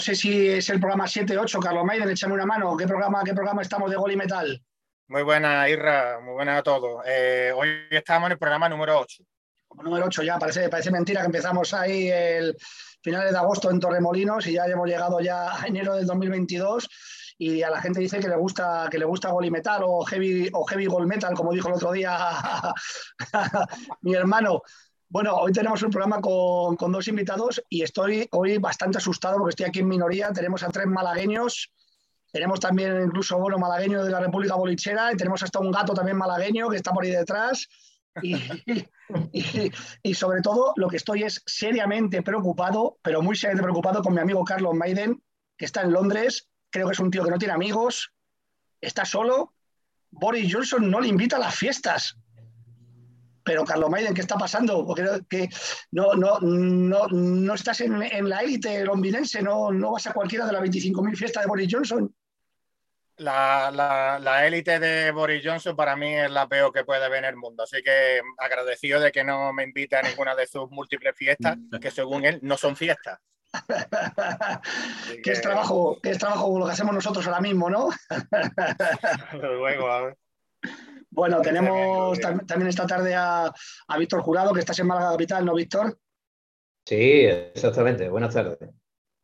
No sé si es el programa 7, 8, Carlos Maiden, échame una mano. ¿Qué programa, qué programa estamos de Gol y Metal? Muy buena, Irra, muy buena a todos. Eh, hoy estamos en el programa número 8. Número 8 ya, parece, parece mentira que empezamos ahí el finales de agosto en Torremolinos y ya hemos llegado ya a enero del 2022 y a la gente dice que le gusta que le gusta Gol y Metal o Heavy, o heavy Gol Metal, como dijo el otro día mi hermano. Bueno, hoy tenemos un programa con, dos invitados y estoy hoy bastante asustado porque estoy aquí en minoría. Tenemos a tres malagueños, tenemos también incluso bueno malagueño de la República Bolichera y tenemos hasta un gato también malagueño que está por ahí detrás. Y, y, sobre todo lo que estoy es seriamente preocupado, pero muy seriamente preocupado con mi amigo Carlos Maiden, que está en Londres. Creo que es un tío que no tiene amigos, está solo. Boris Johnson no le invita a las fiestas pero Carlos Maiden, ¿qué está pasando? Porque que no, no, no, no estás en, la élite londinense, no, no vas a cualquiera de las 25.000 fiestas de Boris Johnson. La, élite de Boris Johnson para mí es la peor que puede haber en el mundo, así que agradecido de que no me invite a ninguna de sus múltiples fiestas, que según él no son fiestas. ¿Qué es trabajo, qué es trabajo lo que hacemos nosotros ahora mismo, ¿no? Luego, a ver. Bueno, tenemos también esta tarde a, Víctor Jurado, que estás en Málaga Capital, ¿no, Víctor? Sí, exactamente. Buenas tardes.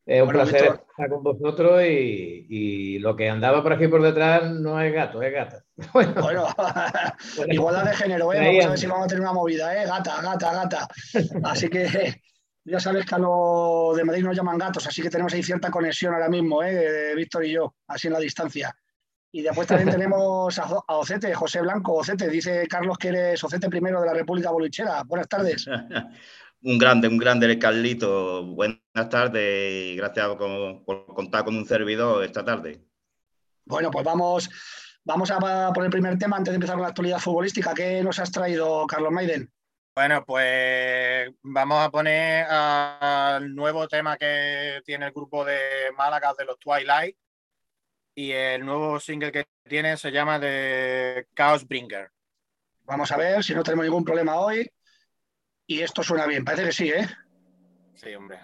Es un placer estar con vosotros y, lo que andaba por aquí por detrás no es gato, es gata. Bueno, igualdad de género, ¿eh? Vamos a ver si vamos a tener una movida, ¿eh? Gata, gata, gata. Así que ya sabes que a los de Madrid nos llaman gatos, así que tenemos ahí cierta conexión ahora mismo, ¿eh? Víctor y yo, así en la distancia. Y después también tenemos a, Ocete, José Blanco. Ocete, dice Carlos que eres Ocete primero de la República Bolichera. Buenas tardes. un grande, un grande Carlito. Buenas tardes y gracias por, contar con un servidor esta tarde. Bueno, pues vamos, vamos a por el primer tema antes de empezar con la actualidad futbolística. ¿Qué nos has traído, Carlos Maiden? Bueno, pues vamos a poner al nuevo tema que tiene el grupo de Málaga de los Twilight, y el nuevo single que tiene se llama The Chaos Bringer. Vamos a ver si no tenemos ningún problema hoy. Y esto suena bien, parece que sí, ¿eh? Sí, hombre.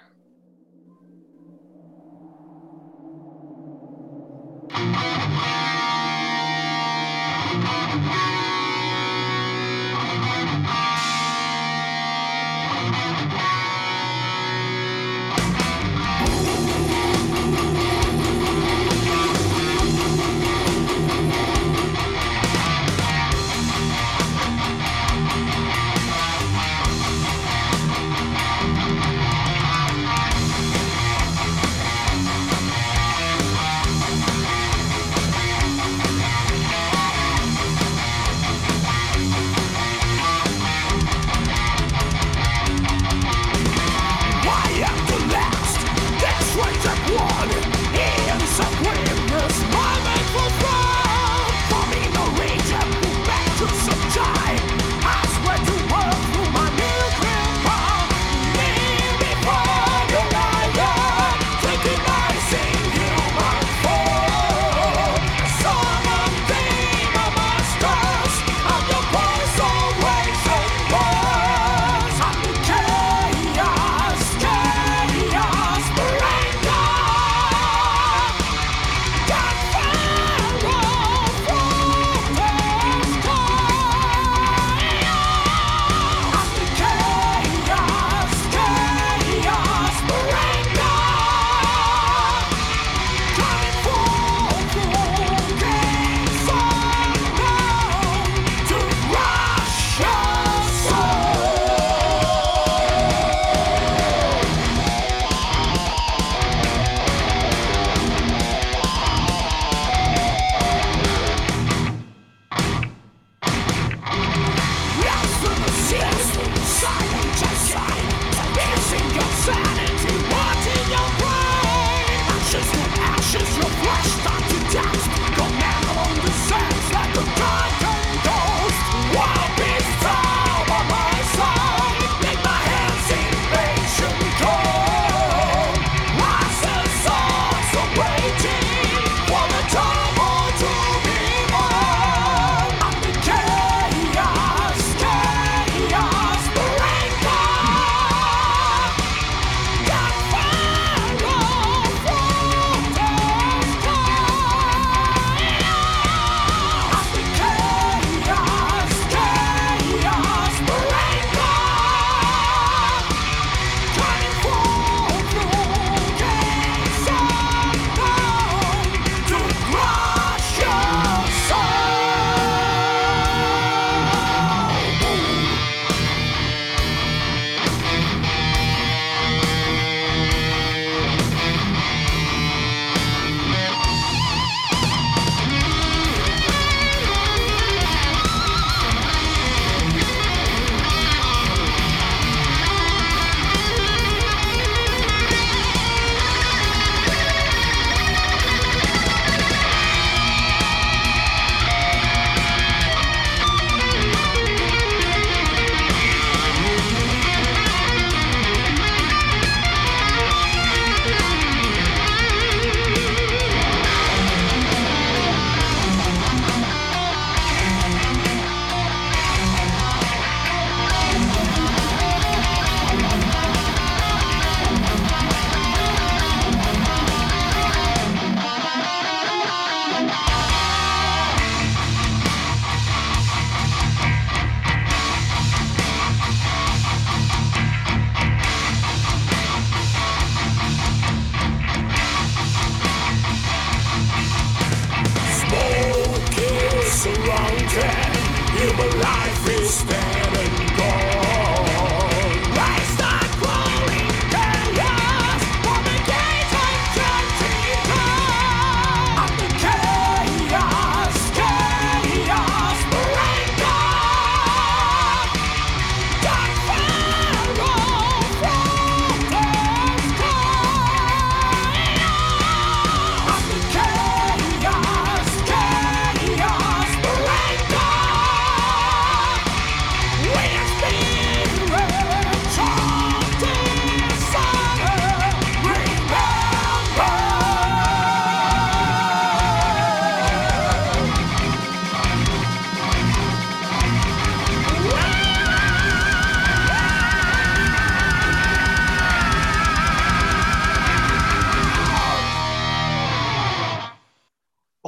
Human life is better.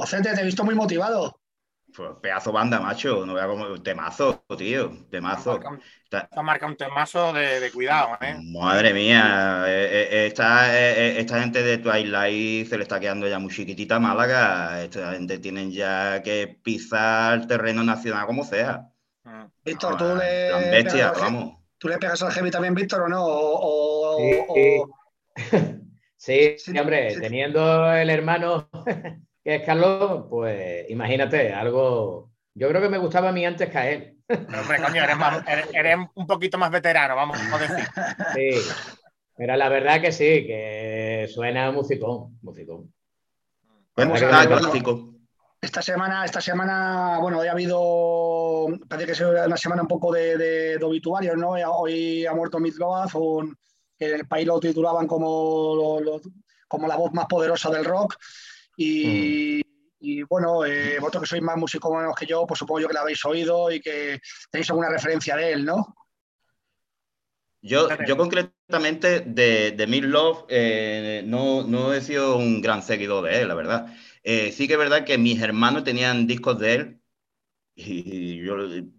Ocente, te he visto muy motivado. Pues pedazo banda, macho. No vea como temazo, tío. Temazo. Está, marca un temazo de, cuidado, ¿eh? Madre mía. Eh, eh, esta, eh, esta, gente de Twilight se le está quedando ya muy chiquitita Málaga. Esta gente tienen ya que pisar terreno nacional como sea. Mm. Víctor, tú le. Bestia, vamos. ¿Tú le pegas al heavy también, Víctor, o no? sí, sí. hombre, teniendo el hermano que es Carlos, pues imagínate, algo. Yo creo que me gustaba a mí antes que a él. hombre, coño, eres, un poquito más veterano, vamos a decir. Sí, pero la verdad que sí, que suena musicón, musicón. A clásico. Esta semana, esta semana, bueno, hoy ha habido, parece que es una semana un poco de, obituarios, ¿no? Hoy ha muerto Mitzloaf, que en el país lo titulaban como, como la voz más poderosa del rock. Mm. Y, bueno, eh, vosotros que sois más musicómanos que yo, pues supongo yo que la habéis oído y que tenéis alguna referencia de él, ¿no? Yo, yo concretamente de, de Love eh, no, no, he sido un gran seguidor de él, la verdad. Eh, sí que es verdad que mis hermanos tenían discos de él y, yo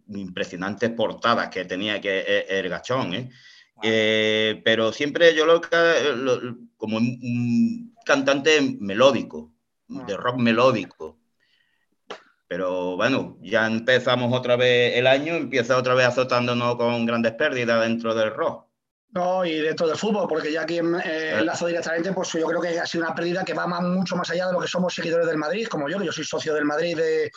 impresionantes portadas que tenía que el gachón, ¿eh? pero siempre yo lo, lo como un cantante melódico, de rock melódico. Pero bueno, ya empezamos otra vez el año, empieza otra vez azotándonos con grandes pérdidas dentro del rock. No, y dentro del fútbol, porque ya aquí eh, enlazo directamente, pues yo creo que ha sido una pérdida que va mucho más allá de lo que somos seguidores del Madrid, como yo, que yo soy socio del Madrid de,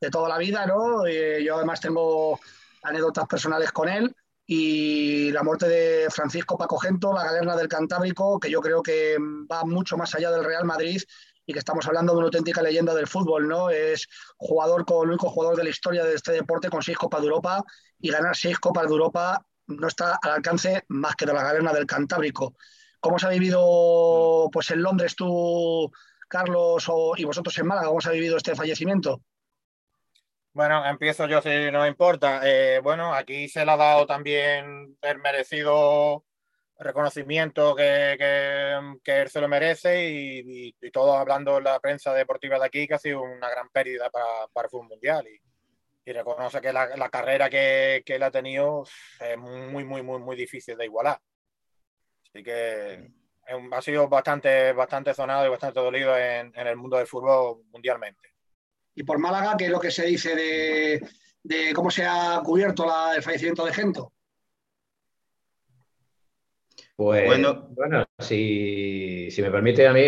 de toda la vida, ¿no? Y yo además tengo anécdotas personales con él y la muerte de Francisco Paco Gento, la galerna del Cantábrico, que yo creo que va mucho más allá del Real Madrid y que estamos hablando de una auténtica leyenda del fútbol, ¿no? Es jugador con el único jugador de la historia de este deporte con seis Copas de Europa y ganar seis Copas de Europa no está al alcance más que de la galena del Cantábrico. ¿Cómo se ha vivido pues en Londres tú, Carlos, y vosotros en Málaga? ¿Cómo se ha vivido este fallecimiento? Bueno, empiezo yo si no importa. Eh, bueno, aquí se le ha dado también el merecido reconocimiento que, él se lo merece y, todo hablando en la prensa deportiva de aquí que ha sido una gran pérdida para, el fútbol mundial y, reconoce que la, carrera que, él ha tenido es muy, muy, muy, muy difícil de igualar. Así que ha sido bastante, bastante sonado y bastante dolido en, el mundo del fútbol mundialmente. Y por Málaga, ¿qué es lo que se dice de, cómo se ha cubierto el fallecimiento de Gento? Pues bueno, bueno si, me permite a mí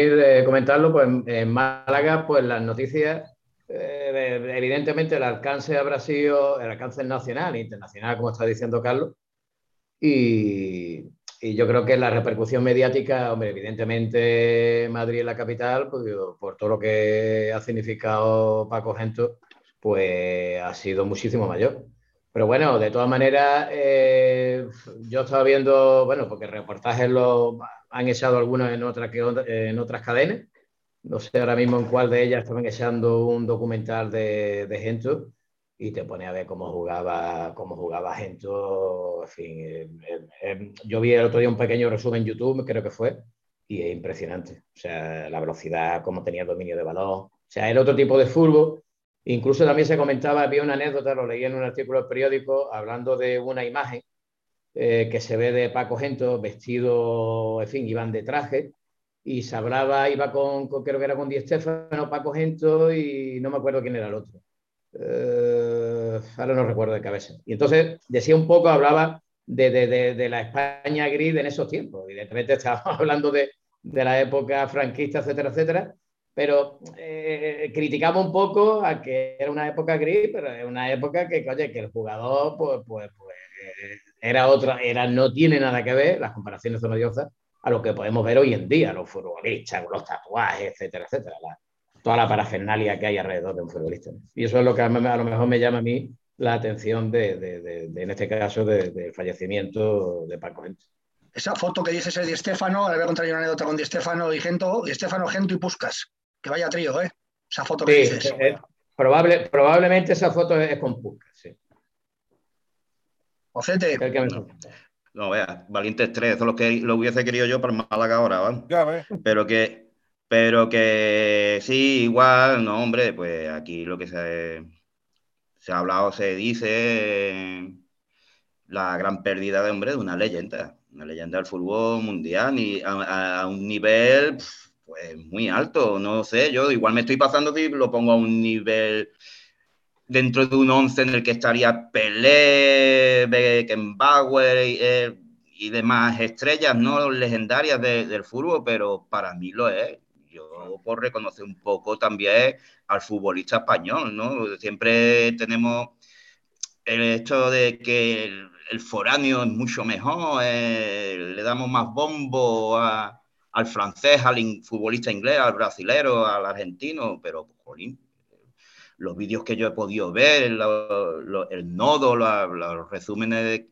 comentarlo, pues en Málaga, pues las noticias, eh, evidentemente el alcance habrá sido el alcance nacional e internacional, como está diciendo Carlos, y, yo creo que la repercusión mediática, hombre, evidentemente Madrid es la capital, pues, por todo lo que ha significado Paco Gento, pues ha sido muchísimo mayor. Pero bueno, de todas maneras, eh, yo estaba viendo, bueno, porque reportajes lo han echado algunos en otras, en otras cadenas. No sé ahora mismo en cuál de ellas estaban echando un documental de, de Gento y te pone a ver cómo jugaba, cómo jugaba Gento. En fin, eh, eh, yo vi el otro día un pequeño resumen en YouTube, creo que fue, y es impresionante. O sea, la velocidad, cómo tenía dominio de balón. O sea, el otro tipo de fútbol Incluso también se comentaba, había una anécdota, lo leí en un artículo del periódico, hablando de una imagen eh, que se ve de Paco Gento vestido, en fin, iban de traje, y se hablaba, iba con, creo que era con Di Stefano, Paco Gento, y no me acuerdo quién era el otro. Eh, ahora no recuerdo de cabeza. Y entonces decía un poco, hablaba de, de, de, la España gris en esos tiempos. Evidentemente estábamos hablando de, la época franquista, etcétera, etcétera pero eh, criticamos un poco a que era una época gris, pero es una época que, oye, que el jugador, pues, pues, pues era otra, era, no tiene nada que ver, las comparaciones son odiosas, a lo que podemos ver hoy en día, los futbolistas, los tatuajes, etcétera, etcétera, toda la parafernalia que hay alrededor de un futbolista. Y eso es lo que a, lo mejor me llama a mí la atención de, de, de, en este caso, del fallecimiento de Paco Gento. Esa foto que dices es de Estefano, le voy a contar una anécdota con Di y Gento, Di Gento y Puscas. Que vaya trío, ¿eh? Esa foto que dices. Eh, eh, probable, probablemente esa foto es con Puskas, sí. Ocete. No, vea, Valientes 3, eso es lo que lo hubiese querido yo para Málaga ahora, ¿vale? Pero que, Pero que sí, igual, no, hombre, pues aquí lo que se, se ha hablado, se dice la gran pérdida de hombre de una leyenda, una leyenda del fútbol mundial y a, un nivel pues muy alto, no sé, yo igual me estoy pasando si lo pongo a un nivel dentro de un once en el que estaría Pelé, Beckenbauer eh, y, demás estrellas no legendarias del fútbol, pero para mí lo es. Yo por reconocer un poco también al futbolista español, ¿no? Siempre tenemos el hecho de que el, foráneo es mucho mejor, eh, le damos más bombo al francés, al futbolista inglés, al brasilero, al argentino, pero, los vídeos que yo he podido ver, el nodo, los resúmenes de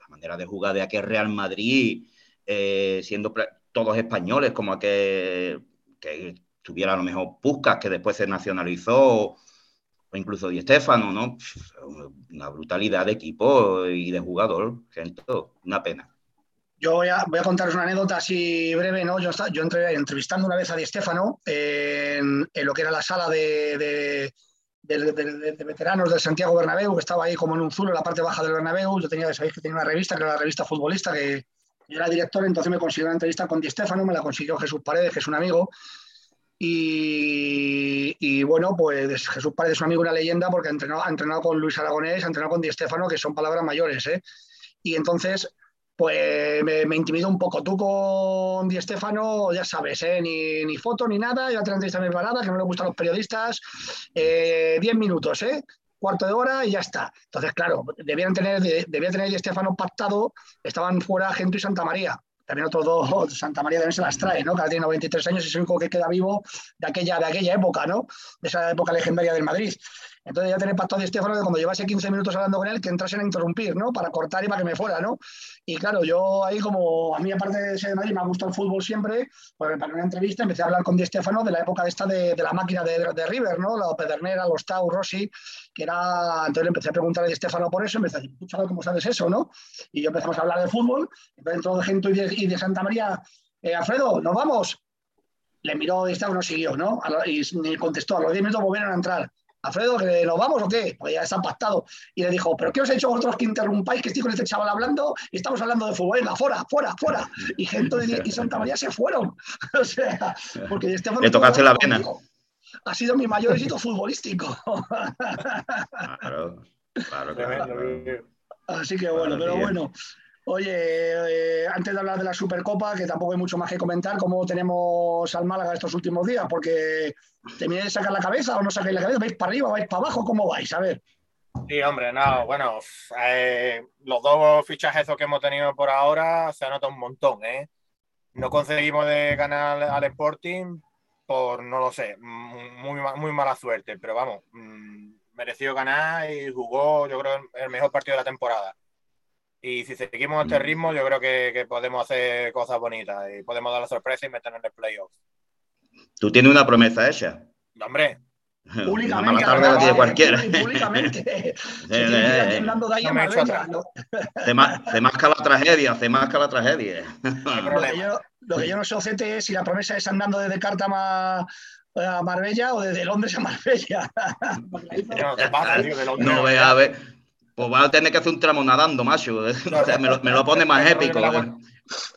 la manera de jugar de aquel Real Madrid, eh, siendo todos españoles, como que, que tuviera a lo mejor Puskas, que después se nacionalizó, o incluso Di Stefano, ¿no? Una brutalidad de equipo y de jugador, gente, una pena. Yo voy a, contaros una anécdota así breve, ¿no? Yo, entré entrevistando una vez a Di Stefano en, lo que era la sala de veteranos del Santiago Bernabéu, que estaba ahí como en un zulo en la parte baja del Bernabéu. Yo tenía, sabéis que tenía una revista, que era la revista futbolista, que yo era director, entonces me consiguió una entrevista con Di Stefano, me la consiguió Jesús Paredes, que es un amigo. Y, bueno, pues Jesús Paredes es un amigo, una leyenda, porque ha entrenado, ha entrenado con Luis Aragonés, ha entrenado con Di Stefano, que son palabras mayores. ¿eh? Y entonces pues me, me intimidó un poco. Tú con Di Stefano, ya sabes, ¿eh? ni, ni, foto ni nada, te la entrevista parada, que no le gustan los periodistas. Eh, diez minutos, ¿eh? cuarto de hora y ya está. Entonces, claro, debían tener, debía tener Di Stefano pactado, estaban fuera Gento y Santa María. También otros dos, Santa María también se las trae, ¿no? Que tiene 93 años y es el único que queda vivo de aquella, de aquella época, ¿no? De esa época legendaria del Madrid. Entonces ya tenía pacto a Di Stefano de cuando llevase 15 minutos hablando con él, que entrasen a interrumpir, ¿no? Para cortar y para que me fuera, ¿no? Y claro, yo ahí como a mí aparte de ser de Madrid me ha gustado el fútbol siempre, pues para una entrevista empecé a hablar con Di de la época esta de, de la máquina de, de, River, ¿no? La Pedernera, los Tau, Rossi, que era... Entonces le empecé a preguntar a Di por eso, empecé a decir, ¿cómo sabes eso, no? Y yo empezamos a hablar de fútbol, entonces dentro de Gento y de, Santa María, eh, Alfredo, ¿nos vamos? Le miró Di Stefano, siguió, ¿no? Y contestó, a los 10 minutos volvieron a entrar. Alfredo, ¿que nos vamos o qué? Pues ya está pactado. Y le dijo, ¿pero qué os he hecho vosotros que interrumpáis que estoy con este chaval hablando y estamos hablando de fútbol? Venga, fuera, fuera, fuera. Y gente de y Santa María se fueron. o sea, porque este Le tocaste la pena. Ha sido mi mayor éxito futbolístico. claro, claro, claro, Así que bueno, pero bueno. Oye, eh, antes de hablar de la Supercopa, que tampoco hay mucho más que comentar, ¿cómo tenemos al Málaga estos últimos días? Porque ¿termináis de sacar la cabeza o no sacáis la cabeza? ¿Vais para arriba, vais para abajo? ¿Cómo vais? A ver. Sí, hombre, no, bueno, eh, los dos fichajes que hemos tenido por ahora se nota un montón, ¿eh? No conseguimos de ganar al Sporting por, no lo sé, muy, muy mala suerte, pero vamos, mm, mereció ganar y jugó, yo creo, el mejor partido de la temporada. Y si seguimos este mm. ritmo, yo creo que, podemos hacer cosas bonitas y podemos dar la sorpresa y meternos en el playoff. ¿Tú tienes una promesa hecha? hombre. Públicamente. tarde la tiene cualquiera. Públicamente. se, masca la tragedia, se masca la tragedia. lo, que yo, no sé, Ocete, es si la promesa es andando desde Cártama a Marbella o desde Londres a Marbella. no, no, a ver, pues va a tener que hacer un tramo nadando, macho. me, lo, pone más épico.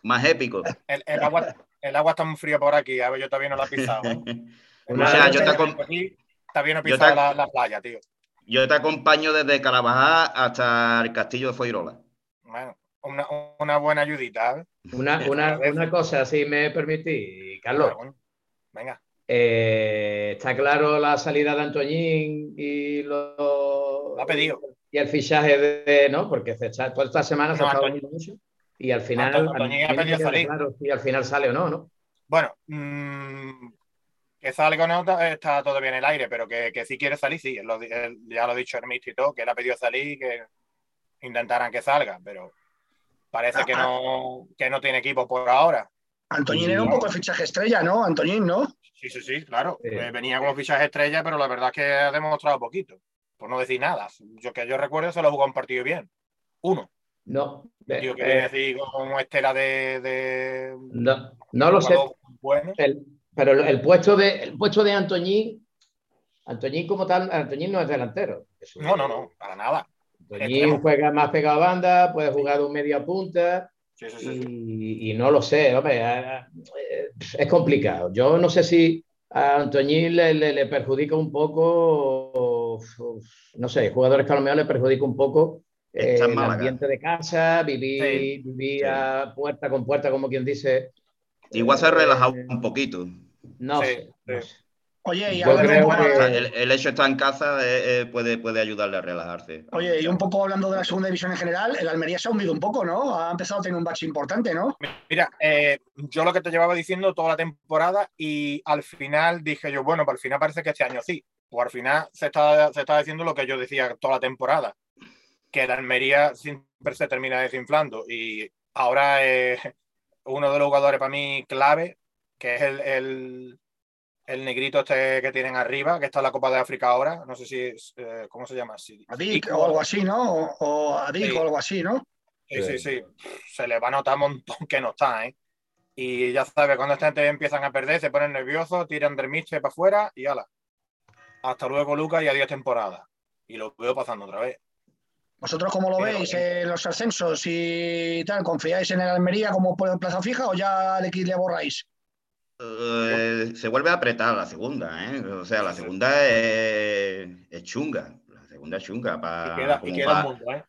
Más épico. El, agua, el, agua, está muy fría por aquí. A ver, yo todavía no la he pisado. o sea, yo te. Todavía no he pisado la, playa, tío. Yo te acompaño desde Carabajal hasta el castillo de Foirola. Bueno, una, una buena ayudita. ¿eh? Una, una, una, cosa, si me permitís, Carlos. Venga. Eh, está claro la salida de Antoñín y lo. Lo ha pedido y el fichaje de, ¿no? Porque se toda esta semana se ha estado mucho y al final, y al final sale o no, ¿no? Bueno, mmm, que salga o no está todavía en el aire, pero que, que sí quiere salir, sí, ya lo ha dicho Hermito y todo, que él ha pedido salir que intentaran que salga, pero parece que no, que no tiene equipo por ahora. Antoñín era un poco el fichaje estrella, ¿no? Antoñín, ¿no? Sí, sí, sí, claro. Eh, venía como fichaje estrella, pero la verdad es que ha demostrado poquito por no decir nada. Yo que yo recuerdo solo jugó un partido bien. Uno. No. Yo que eh, decir como estela de, No, no lo sé. Bueno. El, pero el, puesto de, el puesto de Antoñín, Antoñín como tal, Antoñín no es delantero. no, no, no, para nada. Antoñín juega más pegado a banda, puede jugar de un media punta. y, no lo sé, hombre, es complicado. Yo no sé si a Antoñín le, perjudica un poco, no sé, jugadores colombianos le perjudica un poco eh, el ambiente de casa, vivir, puerta con puerta, como quien dice. Igual se ha relajado eh, un poquito. No, sé, Oye, y el, hecho de estar en casa eh, puede, puede ayudarle a relajarse. Oye, y un poco hablando de la segunda división en general, el Almería se ha hundido un poco, ¿no? Ha empezado a tener un bache importante, ¿no? Mira, yo lo que te llevaba diciendo toda la temporada y al final dije yo, bueno, pues al final parece que este año sí. O al final se está, se está diciendo lo que yo decía toda la temporada que el Almería siempre se termina desinflando y ahora es uno de los jugadores para mí clave, que es el, el, negrito este que tienen arriba, que está en la Copa de África ahora, no sé si es, eh, ¿cómo se llama? Adik o algo así, ¿no? O, Adik o algo así, ¿no? Sí, sí, sí. Se le va a notar un montón que no está, ¿eh? Y ya sabes, cuando esta gente empiezan a perder, se ponen nerviosos, tiran del mister para afuera y ala. Hasta luego, Lucas, y adiós temporada. Y lo veo pasando otra vez. ¿Vosotros cómo lo veis en los ascensos y tal? ¿Confiáis en el Almería como plaza fija o ya le, le borráis? Eh, se vuelve a apretar la segunda, ¿eh? O sea, la segunda es, chunga. La segunda es chunga. Para, y queda, mundo, ¿eh?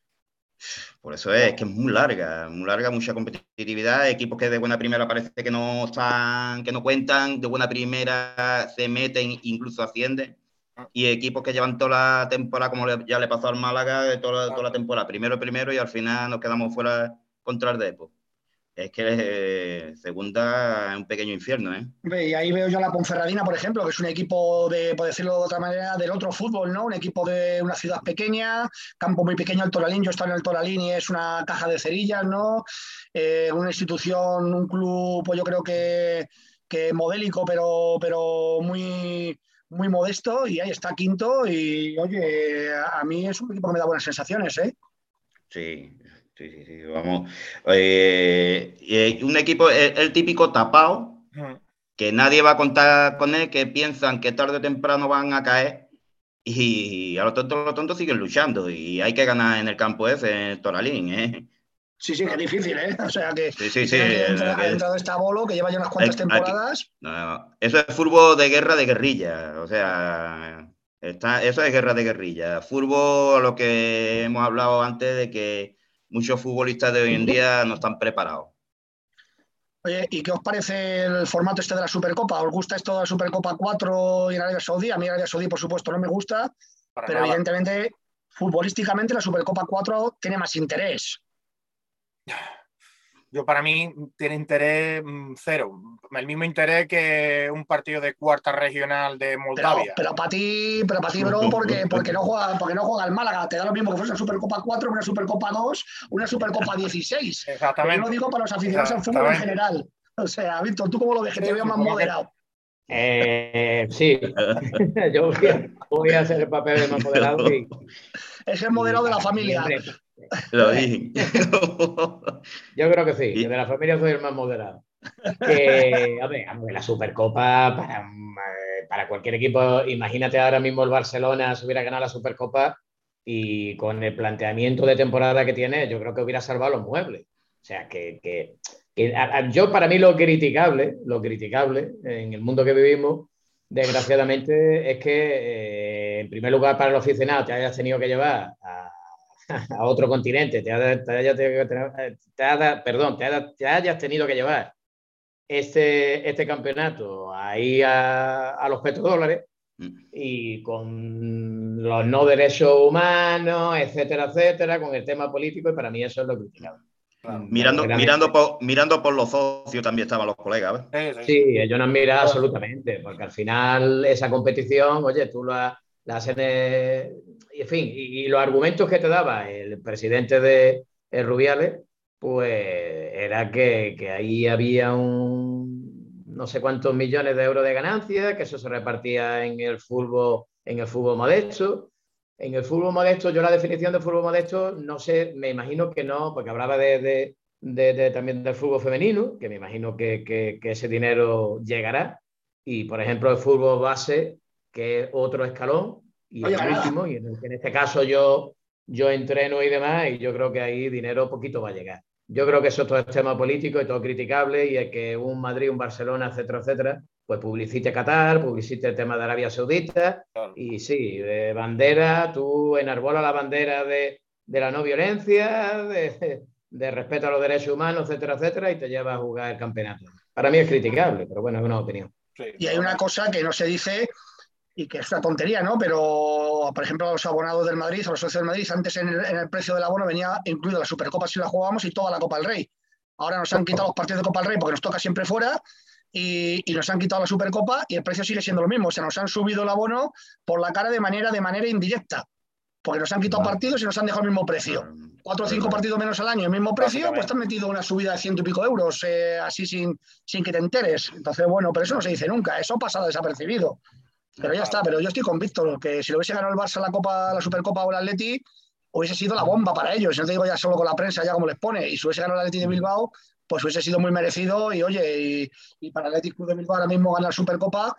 Por eso es, que es muy larga, muy larga, mucha competitividad. Equipos que de buena primera parece que no están, que no cuentan, de buena primera se meten, incluso ascienden y equipos que llevan toda la temporada, como ya le pasó al Málaga, toda, toda la temporada, primero, primero, y al final nos quedamos fuera contra el Depo. Es que eh, segunda es un pequeño infierno, ¿eh? Y ahí veo yo a la Ponferradina, por ejemplo, que es un equipo de, por decirlo de otra manera, del otro fútbol, ¿no? Un equipo de una ciudad pequeña, campo muy pequeño, el Toralín, yo estoy en el Toralín y es una caja de cerillas, ¿no? Eh, una institución, un club, pues yo creo que, que modélico, pero, pero muy, muy modesto y ahí está quinto y oye, a mí es un equipo que me da buenas sensaciones, ¿eh? Sí, sí, sí, vamos. Eh, un equipo, el, típico tapado, que nadie va a contar con él, que piensan que tarde o temprano van a caer y a los tontos, los tontos siguen luchando y hay que ganar en el campo ese, en el Toralín, ¿eh? Sí, sí, que es difícil, ¿eh? O sea que, sí, sí, sí, ha entrado este bolo que lleva ya unas cuantas temporadas. eso es fútbol de guerra de guerrilla. O sea, está, eso es guerra de guerrilla. Fútbol, lo que hemos hablado antes de que muchos futbolistas de hoy en día no están preparados. Oye, ¿y qué os parece el formato este de la Supercopa? ¿Os gusta esto de la Supercopa 4 y en Arabia Saudí? A mí Arabia Saudí, por supuesto, no me gusta, pero evidentemente, futbolísticamente, la Supercopa 4 tiene más interés. Yo para mí tiene interés mm, cero, el mismo interés que un partido de cuarta regional de Moldavia. Pero, para ti, pero para ti, bro, porque, porque, no juega, porque no juega el Málaga, te da lo mismo que fuese una Supercopa 4, una Supercopa 2, una Supercopa 16. Exactamente. yo lo digo para los aficionados al fútbol en general. O sea, Víctor, ¿tú cómo lo ves? Que te veo más moderado. Eh, sí, yo voy a, hacer el papel de más moderado. Y, es el moderado de la familia. Lo dije. Yo creo que sí, que de la familia soy el más moderado. Que, a ver, la Supercopa para, eh, para cualquier equipo, imagínate ahora mismo el Barcelona se hubiera ganado la Supercopa y con el planteamiento de temporada que tiene, yo creo que hubiera salvado los muebles. O sea, que, que, yo para mí lo criticable, lo criticable en el mundo que vivimos, desgraciadamente, es que eh, en primer lugar para el aficionado te hayas tenido que llevar a a otro continente, te, perdón, te, hayas tenido que llevar este, este campeonato ahí a, los petrodólares mm. y con los no derechos humanos, etcétera, etcétera, con el tema político, y para mí eso es lo criticable. Mirando, mirando, por, mirando por los socios también estaban los colegas. Sí, ellos nos miran absolutamente, porque al final esa competición, oye, tú la, la hacen en fin, y, los argumentos que te daba el presidente de Rubiales, pues era que, ahí había un no sé cuántos millones de euros de ganancias, que eso se repartía en el fútbol, en el fútbol modesto. En el fútbol modesto, yo la definición de fútbol modesto, no sé, me imagino que no, porque hablaba de, también del fútbol femenino, que me imagino que, que ese dinero llegará, y, por ejemplo, el fútbol base, que es otro escalón, y el último, y en, este caso yo, yo entreno y demás, y yo creo que ahí dinero poquito va a llegar. Yo creo que eso todo es tema político y todo criticable, y es que un Madrid, un Barcelona, etcétera, etcétera, pues publicite Qatar, publicite el tema de Arabia Saudita, y sí, de bandera, tú enarbola la bandera de, de la no violencia, de, de respeto a los derechos humanos, etcétera, etcétera, y te lleva a jugar el campeonato. Para mí es criticable, pero bueno, es una opinión. Y hay una cosa que no se dice y que es una tontería, ¿no? Pero, por ejemplo, los abonados del Madrid o los socios del Madrid, antes en el, precio del abono venía incluido la Supercopa si la jugábamos y toda la Copa del Rey. Ahora nos han quitado los partidos de Copa del Rey porque nos toca siempre fuera y, nos han quitado la Supercopa y el precio sigue siendo lo mismo. O sea, nos han subido el abono por la cara de manera, de manera indirecta porque nos han quitado partidos y nos han dejado el mismo precio. Cuatro o cinco partidos menos al año, el mismo precio, pues te han metido una subida de ciento y pico euros, eh, así sin, sin que te enteres. Entonces, bueno, pero eso no se dice nunca, eso pasa desapercibido. Pero ya está, pero yo estoy con Víctor, que si lo hubiese ganado el Barça la Copa, la Supercopa o el Atleti, hubiese sido la bomba para ellos. No te digo ya solo con la prensa, ya como les pone. Y si hubiese ganado el Atleti de Bilbao, pues hubiese sido muy merecido. Y oye, y, para el Atleti Club de Bilbao ahora mismo ganar la Supercopa,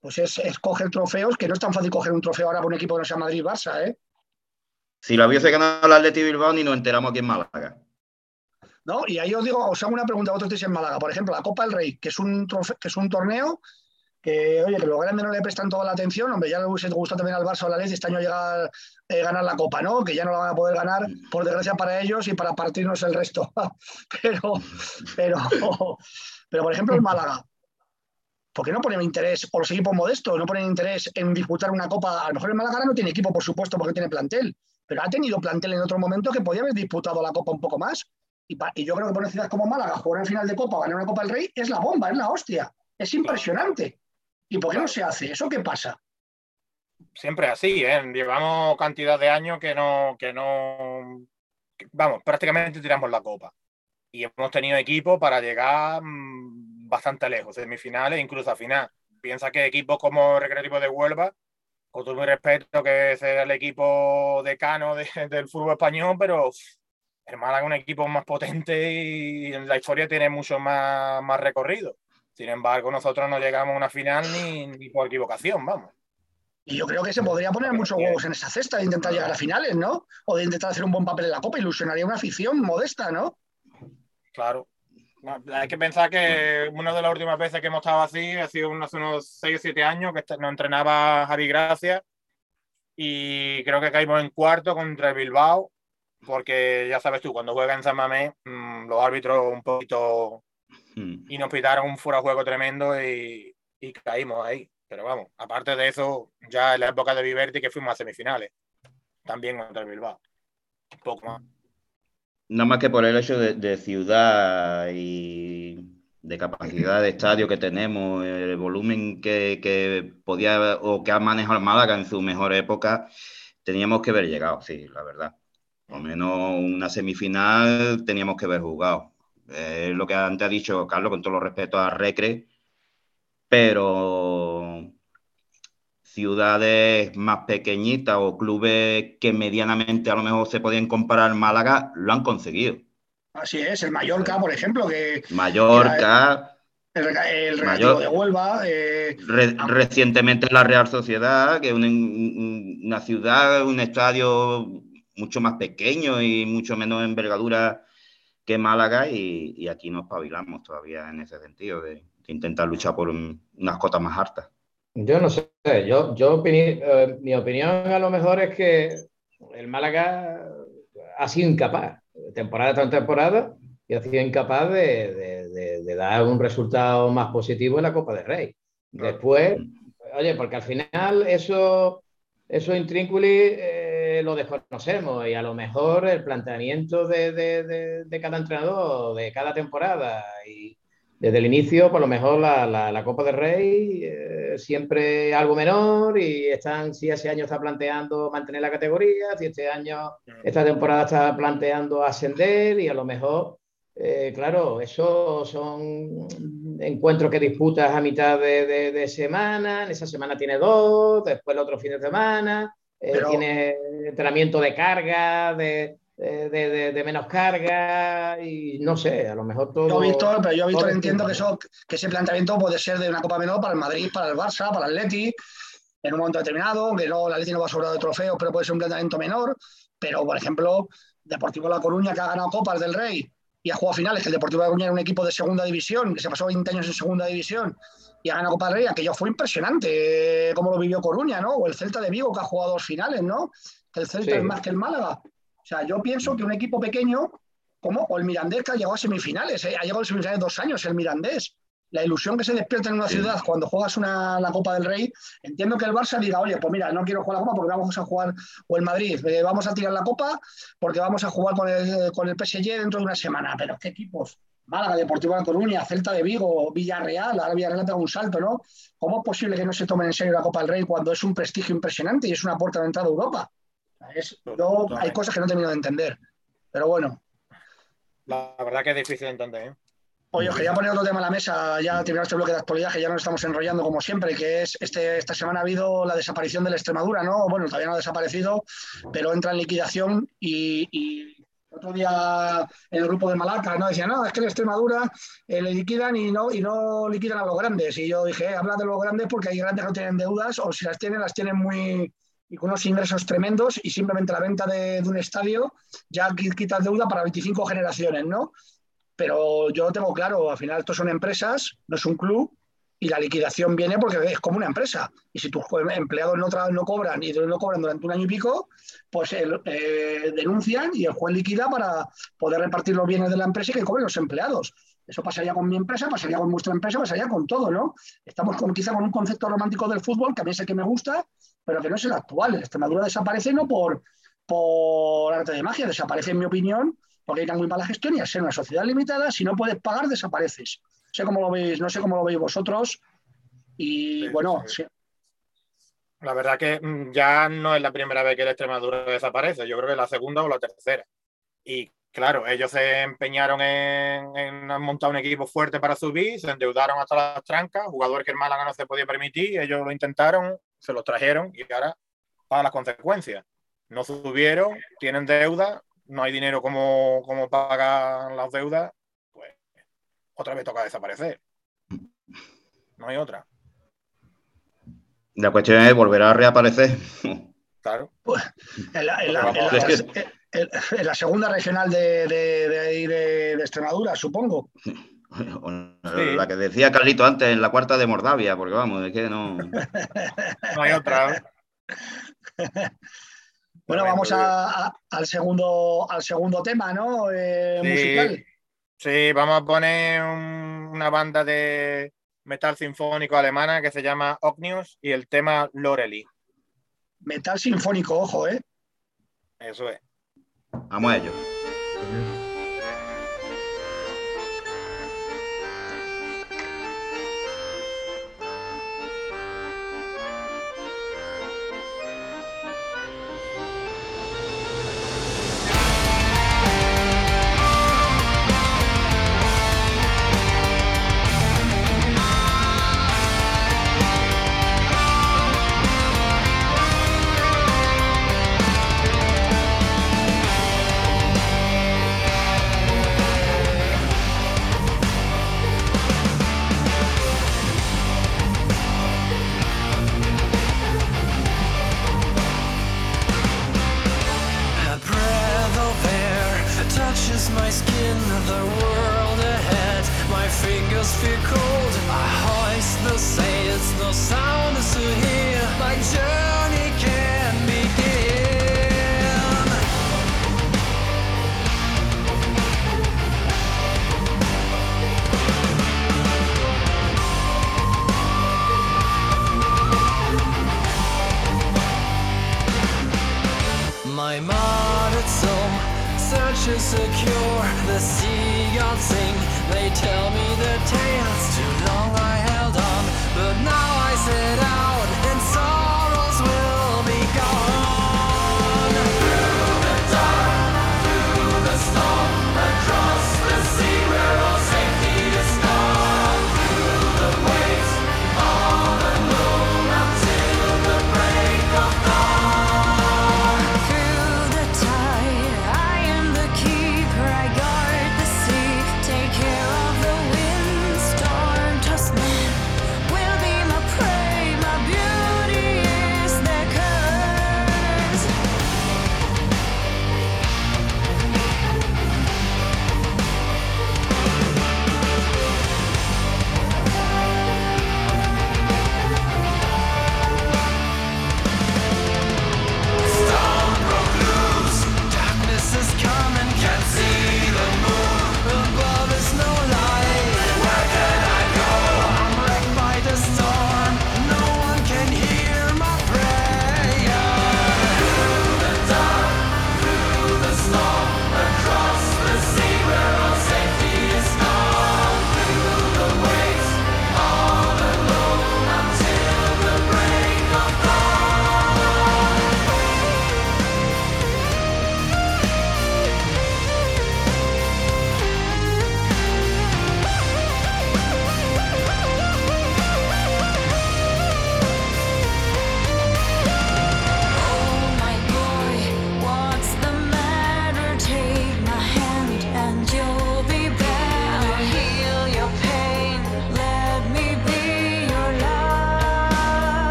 pues es, es, coger trofeos, que no es tan fácil coger un trofeo ahora por un equipo que no sea Madrid-Barça, ¿eh? Si lo hubiese ganado el Atleti Bilbao, ni nos enteramos aquí en Málaga. ¿No? Y ahí os digo, os hago una pregunta, vosotros estáis en Málaga. Por ejemplo, la Copa del Rey, que es un, que es un torneo que, oye, que los grandes no le prestan toda la atención, hombre, ya le hubiese gustado también al Barça o a la Leti este año llegar a eh, ganar la Copa, ¿no? Que ya no la van a poder ganar, por desgracia para ellos y para partirnos el resto. pero, pero, pero, por ejemplo, el Málaga, ¿por qué no ponen interés, o los equipos modestos, no ponen interés en disputar una Copa? A lo mejor el Málaga no tiene equipo, por supuesto, porque tiene plantel, pero ha tenido plantel en otro momento que podía haber disputado la Copa un poco más. Y, yo creo que por una ciudad como Málaga, jugar en final de Copa, ganar una Copa del Rey, es la bomba, es la hostia. Es impresionante. ¿Y por qué no se hace? ¿Eso qué pasa? Siempre así, ¿eh? Llevamos cantidad de años que no, que no, vamos, prácticamente tiramos la copa. Y hemos tenido equipo para llegar mm, bastante lejos, semifinales, incluso a final. Piensa que equipos como Recreativo de Huelva con todo mi respeto, que es el equipo decano del fútbol español, pero el Málaga es un equipo más potente y en la historia tiene mucho más, más recorrido. Sin embargo, nosotros no llegamos a una final ni, por equivocación, vamos. Y yo creo que se podría poner muchos huevos en esa cesta de intentar llegar a finales, ¿no? O de intentar hacer un buen papel en la Copa, ilusionaría una afición modesta, ¿no? Claro, hay que pensar que una de las últimas veces que hemos estado así ha sido hace unos 6 o 7 años que nos entrenaba Javi Gracia y creo que caímos en cuarto contra el Bilbao porque ya sabes tú, cuando juega en San Mamés mm, los árbitros un poquito hmm. y nos pitaron un fuera de juego tremendo y, y caímos ahí. Pero vamos, aparte de eso, ya en la época de Viverti que fuimos a semifinales, también contra el Bilbao. Un poco más. Nada más que por el hecho de, ciudad y de capacidad de estadio que tenemos, el volumen que, podía o que ha manejado Málaga en su mejor época, teníamos que haber llegado, sí, la verdad. Por lo menos una semifinal teníamos que haber jugado. Lo que antes ha dicho Carlos, con todo los respeto a Recre, pero ciudades más pequeñitas o clubes que medianamente a lo mejor se podían comparar Málaga lo han conseguido. Así es, el Mallorca, por ejemplo, que... Mallorca... El, el de Huelva. Eh, recientemente la Real Sociedad, que es una, ciudad, un estadio mucho más pequeño y mucho menos envergadura que Málaga y, aquí nos pavilamos todavía en ese sentido de intentar luchar por unas cotas más hartas. Yo no sé, yo, yo eh, mi opinión a lo mejor es que el Málaga ha sido incapaz, temporada tras temporada, y ha sido incapaz de, de, dar un resultado más positivo en la Copa del Rey. Después, oye, porque al final eso, eso intrínculo eh, lo desconocemos y a lo mejor el planteamiento de, de, cada entrenador, de cada temporada y, desde el inicio, por lo mejor la, la, Copa del Rey eh, siempre algo menor y están, si ese año está planteando mantener la categoría, si este año, esta temporada está planteando ascender y a lo mejor, eh, claro, eso son encuentros que disputas a mitad de, de, semana, en esa semana tiene dos, después el otro fin de semana, eh, tiene entrenamiento de carga, de de, menos carga y no sé, a lo mejor todo. Yo, Víctor, pero yo, entiendo que, eso, que ese planteamiento puede ser de una Copa menor para el Madrid, para el Barça, para el Atleti, en un momento determinado, que no, el Atleti no va a sobrar de trofeos, pero puede ser un planteamiento menor. Pero, por ejemplo, Deportivo La Coruña, que ha ganado Copas del Rey y ha jugado finales, que el Deportivo La Coruña era un equipo de segunda división, que se pasó 20 años en segunda división y ha ganado Copa del Rey, aquello fue impresionante, como lo vivió Coruña, ¿no? O el Celta de Vigo, que ha jugado dos finales, ¿no? Que el Celta es más que el Málaga. O sea, yo pienso que un equipo pequeño, como o el Mirandés, que ha llegado a semifinales, ¿eh? ha llegado a semifinales dos años el Mirandés. La ilusión que se despierta en una ciudad cuando juegas una, la Copa del Rey, entiendo que el Barça diga, oye, pues mira, no quiero jugar la Copa porque vamos a jugar, o el Madrid, eh, vamos a tirar la Copa porque vamos a jugar con el, con el PSG dentro de una semana. Pero ¿qué equipos? Málaga, Deportivo de Coruña, Celta de Vigo, Villarreal, ahora Villarreal ha pegado un salto, ¿no? ¿Cómo es posible que no se tomen en serio la Copa del Rey cuando es un prestigio impresionante y es una puerta de entrada a Europa? hay cosas que no termino de entender, pero bueno. La verdad que es difícil de entender, ¿eh? Oye, os quería poner otro tema a la mesa, ya terminado este bloque de actualidad, que ya nos estamos enrollando como siempre, que es este, esta semana ha habido la desaparición de la Extremadura, ¿no? Bueno, todavía no ha desaparecido, pero entra en liquidación y otro día en el grupo de Malaca, ¿no? Decían, no, es que en Extremadura eh, le liquidan y no, y no liquidan a los grandes. Y yo dije, eh, habla de los grandes porque hay grandes que no tienen deudas o si las tienen, las tienen muy y con unos ingresos tremendos y simplemente la venta de, un estadio ya quita deuda para 25 generaciones, ¿no? Pero yo lo tengo claro, al final esto son empresas, no es un club y la liquidación viene porque es como una empresa. Y si tus empleados no, no cobran y no cobran durante un año y pico, pues eh, denuncian y el juez liquida para poder repartir los bienes de la empresa y que cobren los empleados. Eso pasaría con mi empresa, pasaría con vuestra empresa, pasaría con todo, ¿no? Estamos quizá con un concepto romántico del fútbol, que a mí el que me gusta, pero que no es el actual. Extremadura desaparece no por, por arte de magia, desaparece, en mi opinión, porque hay una muy mala gestión y al ser una sociedad limitada, si no puedes pagar, desapareces sé cómo lo veis, no sé cómo lo veis vosotros. Y bueno, La verdad que mm, ya no es la primera vez que la Extremadura desaparece, yo creo que es la segunda o la tercera. Y claro, ellos se empeñaron en, montar un equipo fuerte para subir, se endeudaron hasta las trancas, jugador que el Málaga no se podía permitir, ellos lo intentaron, se los trajeron y ahora pagan las consecuencias. No subieron, tienen deuda, no hay dinero como, como pagar las deudas otra vez toca desaparecer. No hay otra. La cuestión es volver a reaparecer. Claro. Pues, en, la, segunda regional de, de, Extremadura, supongo. La que decía Carlito antes, en la cuarta de Mordavia, porque vamos, es que no. no hay otra. bueno, vamos al, segundo, al segundo tema, ¿no? Eh, musical. Sí, vamos a poner una banda de metal sinfónico alemana que se llama Ognius y el tema Loreley. Metal sinfónico, ojo, ¿eh? Eso es. Vamos a ello. sound.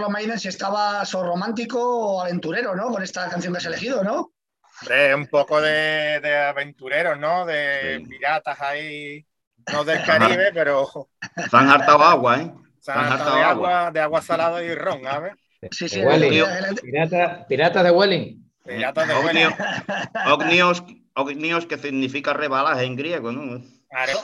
Carlos Maiden, si estabas o romántico o aventurero, ¿no? Con esta canción que has elegido, ¿no? un poco de, de aventureros, ¿no? De piratas ahí, no del Caribe, pero. Se han hartado agua, ¿eh? Se han hartado de agua, de agua salada y ron, ¿sabes? Sí, sí. Pirata, pirata, de Welling. Piratas de Welling. Ognios, ognios, que significa rebalaje en griego, ¿no? Claro.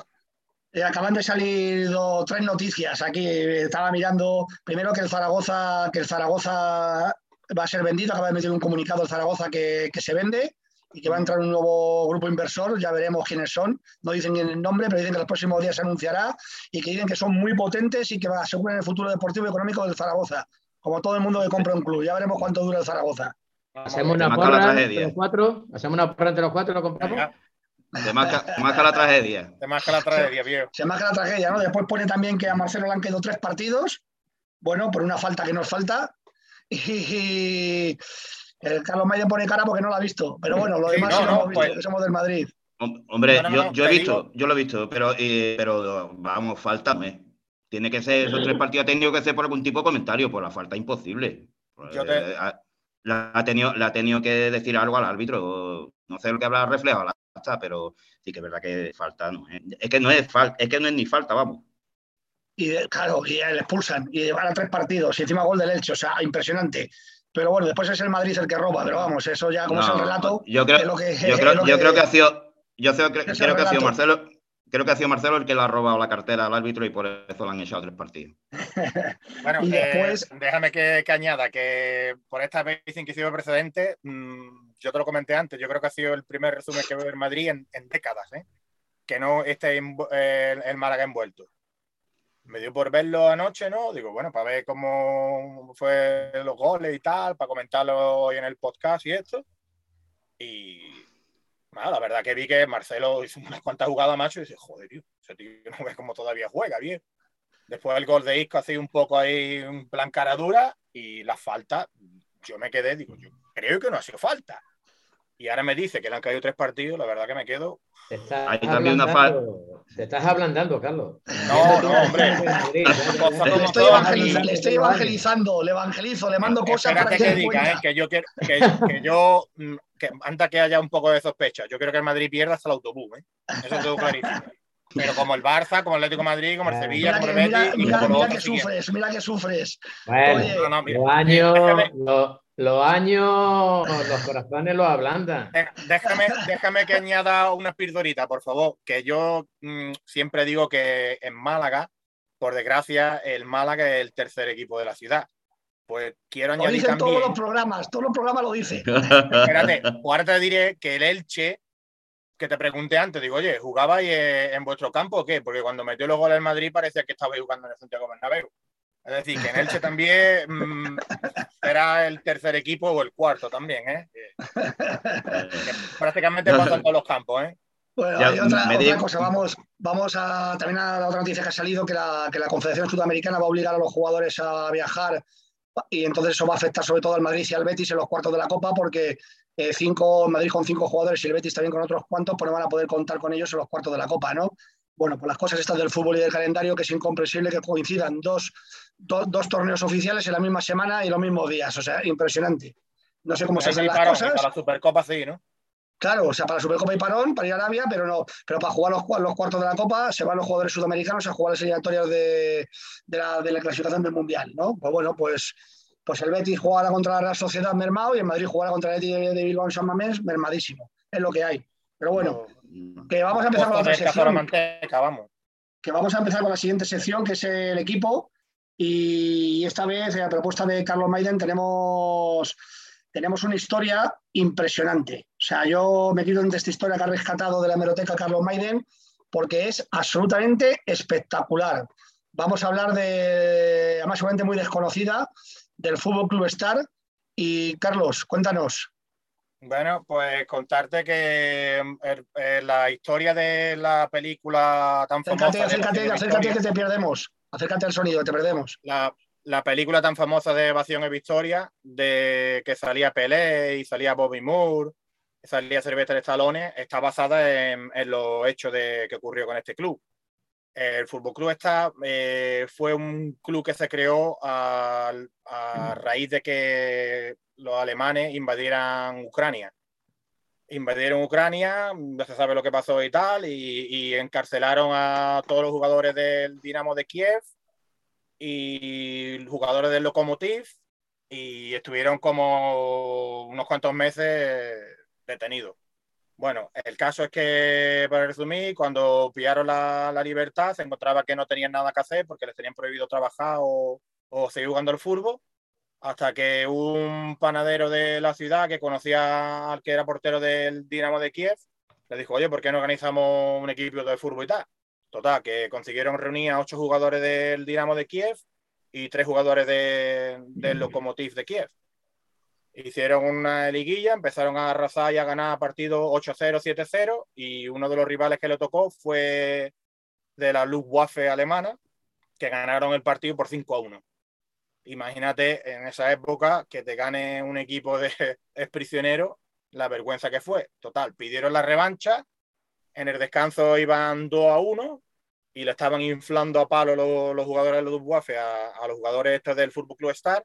Eh, acaban de salir tres noticias aquí. Estaba mirando primero que el Zaragoza, que el Zaragoza va a ser vendido. Acaba de meter un comunicado el Zaragoza que, que se vende y que va a entrar un nuevo grupo inversor, ya veremos quiénes son, no dicen el nombre, pero dicen que los próximos días se anunciará y que dicen que son muy potentes y que aseguran el futuro deportivo y económico del Zaragoza, como todo el mundo que compra un club. Ya veremos cuánto dura el Zaragoza. Hacemos una porra entre los cuatro, hacemos una porra entre los cuatro, lo compramos. Se marca, la tragedia. Se marca la tragedia, viejo. Se marca la tragedia, ¿no? Después pone también que a Marcelo le han quedado tres partidos, bueno, por una falta que nos falta. Y, el Carlos Maiden pone cara porque no lo ha visto. Pero bueno, lo demás sí, lo hemos visto, pues- somos del Madrid. Hombre, yo, he visto, yo lo he visto, pero, pero vamos, faltame. Tiene que ser, esos tres partidos ha tenido que ser por algún tipo de comentario, por la falta imposible. Yo te... Eh, la, ha tenido, la ha tenido que decir algo al árbitro. No sé lo que habrá reflejado, pero sí que es verdad que falta. No, es que no es, es que no es ni falta, vamos. Y claro, y le expulsan y llevan a tres partidos y encima gol del Elche, o sea, impresionante. Pero bueno, después es el Madrid el que roba, pero vamos, eso ya como es el relato. Yo creo, que, yo creo, que, ha sido, yo creo, que ha sido Marcelo, creo que ha sido Marcelo el que le ha robado la cartera al árbitro y por eso le han echado tres partidos. bueno, después... déjame que, añada que por esta vez que hicieron precedente, mmm, yo te lo comenté antes, yo creo que ha sido el primer resumen que veo en Madrid en, décadas, ¿eh? que no esté el, el Málaga envuelto me dio por verlo anoche, ¿no? Digo, bueno, para ver cómo fue los goles y tal, para comentarlo hoy en el podcast y esto. Y la verdad que vi que Marcelo hizo unas cuantas jugadas macho y dice, joder, tío, ese tío no ve cómo todavía juega bien. Después el gol de Isco hacía un poco ahí un plan cara dura y la falta, yo me quedé, digo, yo creo que no ha sido falta. Y ahora me dice que le han caído tres partidos, la verdad que me quedo Hay también una falta. Te estás ablandando, Carlos. No, no, hombre. le, estoy evangelizando, le evangelizo, le mando cosas para que, que diga, eh, que yo quiero, que, que yo, mm, que antes que haya un poco de sospecha, yo quiero que el Madrid pierda hasta el autobús, ¿eh? Eso todo clarísimo. Pero como el Barça, como el Atlético de Madrid, como el Sevilla, como el Betis. Mira, mira, mira que sufres, mira que sufres. Bueno, Oye, no, no, mira, los años, los años, los corazones los ablandan. Déjame, déjame que añada una pildorita, por favor. Que yo mm, siempre digo que en Málaga, por desgracia, el Málaga es el tercer equipo de la ciudad. Pues quiero añadir. Lo dicen todos los programas, todos los programas lo dicen. Espérate, ahora te diré que el Elche, que te pregunté antes, digo, oye, ¿jugabais en vuestro campo o qué? Porque cuando metió los goles en Madrid parecía que estaba jugando en el Santiago Bernabéu. Es decir, que en Elche también mm, será el tercer equipo o el cuarto también, ¿eh? prácticamente pasan todos los campos, ¿eh? Bueno, hay otra, cosa, vamos, vamos a también a la otra noticia que ha salido, que la, que la Confederación Sudamericana va a obligar a los jugadores a viajar y entonces eso va a afectar sobre todo al Madrid y al Betis en los cuartos de la Copa porque eh, cinco, Madrid con cinco jugadores y el Betis también con otros cuantos, pues no van a poder contar con ellos en los cuartos de la Copa, ¿no? Bueno, pues las cosas estas del fútbol y del calendario que es incomprensible que coincidan dos dos torneos oficiales en la misma semana y los mismos días. O sea, impresionante. No sé cómo se hacen las cosas. Para la Supercopa sí, ¿no? Claro, o sea, para la Supercopa y parón, para ir a Arabia, pero no. Pero para jugar los, los cuartos de la Copa se van los jugadores sudamericanos a jugar las eliminatorias de, de, la, de la clasificación del Mundial, ¿no? Pues bueno, pues, pues el Betis jugará contra la Real Sociedad mermado y el Madrid jugará contra el Betis de Bilbao en San Mamés mermadísimo. Es lo que hay. Pero bueno, que vamos a empezar con la otra sección. Que vamos a empezar con la siguiente sección, que es el equipo. Y esta vez, a propuesta de Carlos Maiden, tenemos, tenemos una historia impresionante. O sea, yo me quedo entre esta historia que ha rescatado de la hemeroteca Carlos Maiden porque es absolutamente espectacular. Vamos a hablar de, además, seguramente muy desconocida, del Fútbol Club Star. Y Carlos, cuéntanos. Bueno, pues contarte que er, eh, la historia de la película tan famosa. Acércate, acércate, que te perdemos. Acércate al sonido, te perdemos. La, película tan famosa de Evasión y Victoria, de que salía Pelé y salía Bobby Moore, salía Sylvester Stallone, está basada en, en los hechos de, que ocurrió con este club. El Fútbol Club está, eh, fue un club que se creó a, raíz de que los alemanes invadieran Ucrania. Invadieron Ucrania, no se sabe lo que pasó y tal, y, y encarcelaron a todos los jugadores del Dinamo de Kiev y jugadores del Lokomotiv y estuvieron como unos cuantos meses detenidos. Bueno, el caso es que, para resumir, cuando pillaron la, libertad, se encontraba que no tenían nada que hacer porque les tenían prohibido trabajar o, seguir jugando al fútbol, hasta que un panadero de la ciudad que conocía al que era portero del Dinamo de Kiev, le dijo, oye, ¿por qué no organizamos un equipo de fútbol y tal? Total, que consiguieron reunir a ocho jugadores del Dinamo de Kiev y tres jugadores del Lokomotiv de Kiev. Hicieron una liguilla, empezaron a arrasar y a ganar partidos 8-0, 7-0 y uno de los rivales que le tocó fue de la Luftwaffe alemana, que ganaron el partido por 5-1. Imagínate en esa época que te gane un equipo de prisionero, la vergüenza que fue. Total, pidieron la revancha, en el descanso iban 2-1 y le estaban inflando a palo los, jugadores de los Luftwaffe a, a, los jugadores estos del Fútbol Club Star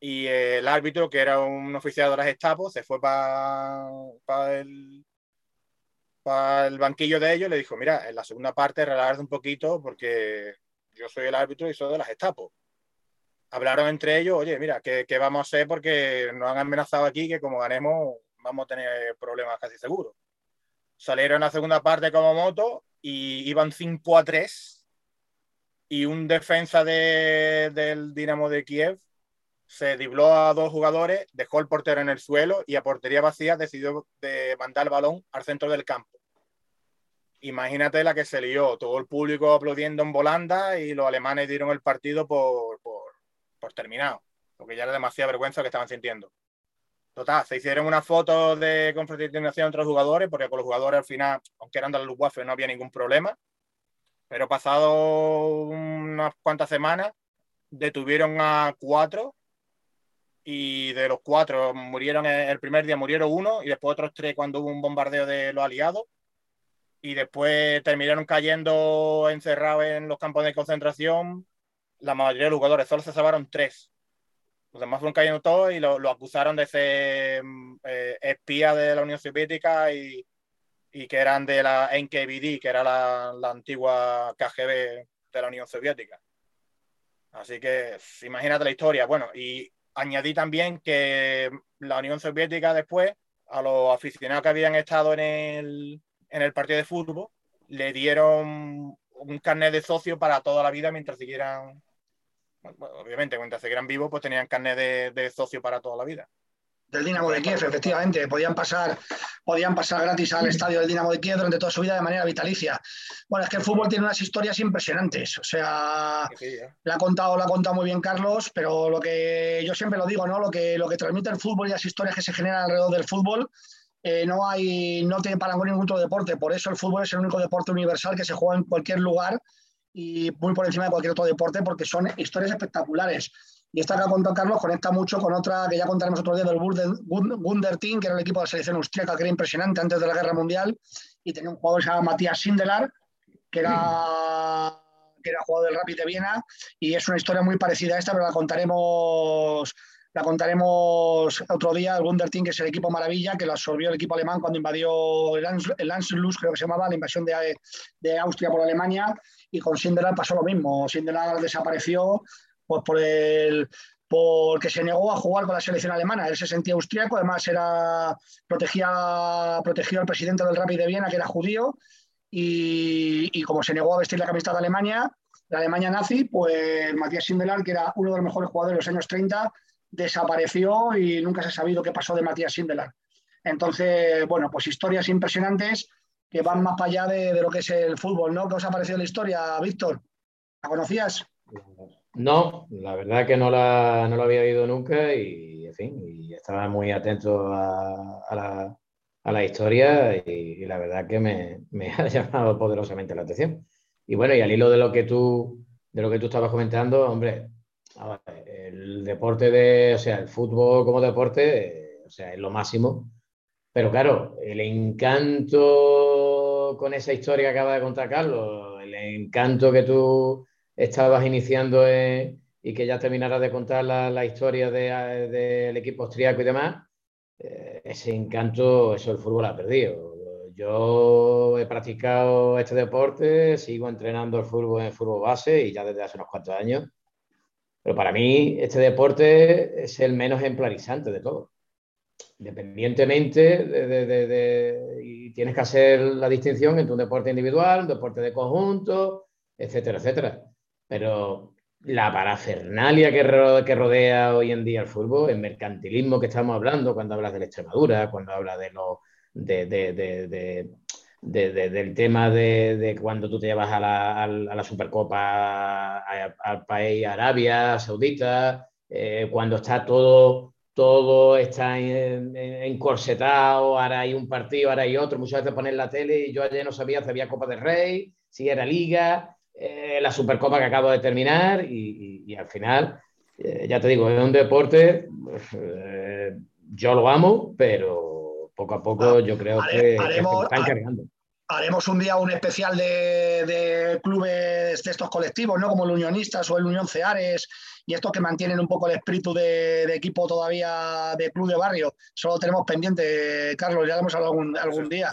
y el árbitro, que era un oficial de las Gestapo, se fue para el, el banquillo de ellos y le dijo, mira, en la segunda parte relájate un poquito porque yo soy el árbitro y soy de las Gestapo. Hablaron entre ellos, oye, mira, ¿qué, ¿qué, vamos a hacer? Porque nos han amenazado aquí que como ganemos vamos a tener problemas casi seguros. Salieron a la segunda parte como moto y iban 5 a 3 y un defensa de, del Dinamo de Kiev se dibló a dos jugadores, dejó el portero en el suelo y a portería vacía decidió de mandar el balón al centro del campo. Imagínate la que se lió, todo el público aplaudiendo en volanda y los alemanes dieron el partido por, por, por terminado, porque ya era demasiada vergüenza que estaban sintiendo. Total, se hicieron una foto de confrontación entre los jugadores, porque con los jugadores al final, aunque eran de la Luftwaffe, no había ningún problema. Pero pasado unas cuantas semanas, detuvieron a cuatro y de los cuatro murieron el primer día murieron uno y después otros tres cuando hubo un bombardeo de los aliados y después terminaron cayendo encerrados en los campos de concentración la mayoría de los jugadores, solo se salvaron tres. Los demás fueron cayendo todos y lo, acusaron de ser eh, espía de la Unión Soviética y, y, que eran de la NKVD, que era la, la antigua KGB de la Unión Soviética. Así que imagínate la historia. Bueno, y añadí también que la Unión Soviética después, a los aficionados que habían estado en el, en el partido de fútbol, le dieron un carnet de socio para toda la vida mientras siguieran, obviamente, mientras siguieran vivos, pues tenían carnet de, de socio para toda la vida del Dinamo de Kiev, efectivamente. Podían pasar, podían pasar gratis al estadio del Dinamo de Kiev durante toda su vida de manera vitalicia. Bueno, es que el fútbol tiene unas historias impresionantes. O sea, ¿eh? la ha contado, la ha contado muy bien Carlos, pero lo que yo siempre lo digo, ¿no? Lo que, lo que transmite el fútbol y las historias que se generan alrededor del fútbol. Eh, no hay, no tiene para ningún otro deporte. Por eso el fútbol es el único deporte universal que se juega en cualquier lugar y muy por encima de cualquier otro deporte, porque son historias espectaculares. Y esta que ha contado Carlos conecta mucho con otra que ya contaremos otro día del Wunder Team, que era el equipo de la selección austríaca, que era impresionante antes de la Guerra Mundial. Y tenía un jugador que se llama Matías Sindelar, que era, que era jugador del Rapid de Viena. Y es una historia muy parecida a esta, pero la contaremos la contaremos otro día, el Wunder Team, que es el equipo maravilla, que lo absorbió el equipo alemán cuando invadió el, Anschluss, creo que se llamaba, la invasión de, de Austria por Alemania, y con Sindelar pasó lo mismo. Sindelar desapareció, pues por el porque se negó a jugar con la selección alemana. Él se sentía austriaco, además era, protegía, protegía al presidente del Rapid de Viena, que era judío, y, como se negó a vestir la camiseta de Alemania, la Alemania nazi, pues Matías Sindelar, que era uno de los mejores jugadores de los años 30, desapareció y nunca se ha sabido qué pasó de Matías Sindelar. Entonces, bueno, pues historias impresionantes que van más para allá de, de lo que es el fútbol, ¿no? ¿Qué os ha parecido la historia, Víctor? ¿La conocías? No, la verdad que no la, no había oído nunca y, en fin, y estaba muy atento a, la, historia y, la verdad que me, ha llamado poderosamente la atención. Y bueno, y al hilo de lo que tú, de lo que tú estabas comentando, hombre, el deporte de, o sea, el fútbol como deporte, o sea, es lo máximo. Pero claro, el encanto con esa historia que acaba de contar Carlos, el encanto que tú estabas iniciando y que ya terminarás de contar la, historia del equipo austriaco y demás, eh, ese encanto, eso el fútbol ha perdido. Yo he practicado este deporte, sigo entrenando el fútbol en fútbol base y ya desde hace unos cuantos años. Pero para mí este deporte es el menos ejemplarizante de todo. Independientemente de, tienes que hacer la distinción entre un deporte individual, un deporte de conjunto, etcétera, etcétera. Pero la parafernalia que, rodea hoy en día el fútbol, el mercantilismo que estamos hablando cuando hablas de la Extremadura, cuando hablas de los del tema de, cuando tú te llevas a la, Supercopa al país Arabia Saudita, eh, cuando está todo, todo está encorsetado, ahora hay un partido, ahora hay otro, muchas veces ponen la tele y yo ayer no sabía si había Copa del Rey, si era Liga, la Supercopa que acabo de terminar y, al final, eh, ya te digo, es un deporte, pues, yo lo amo, pero poco a poco ah, yo creo que, haremos, están cargando. Haremos un día un especial de, clubes de estos colectivos, ¿no? Como el Unionistas o el Unión Ceares y estos que mantienen un poco el espíritu de, equipo todavía de club de barrio. Solo tenemos pendiente, Carlos, ya lo hemos hablado algún, día.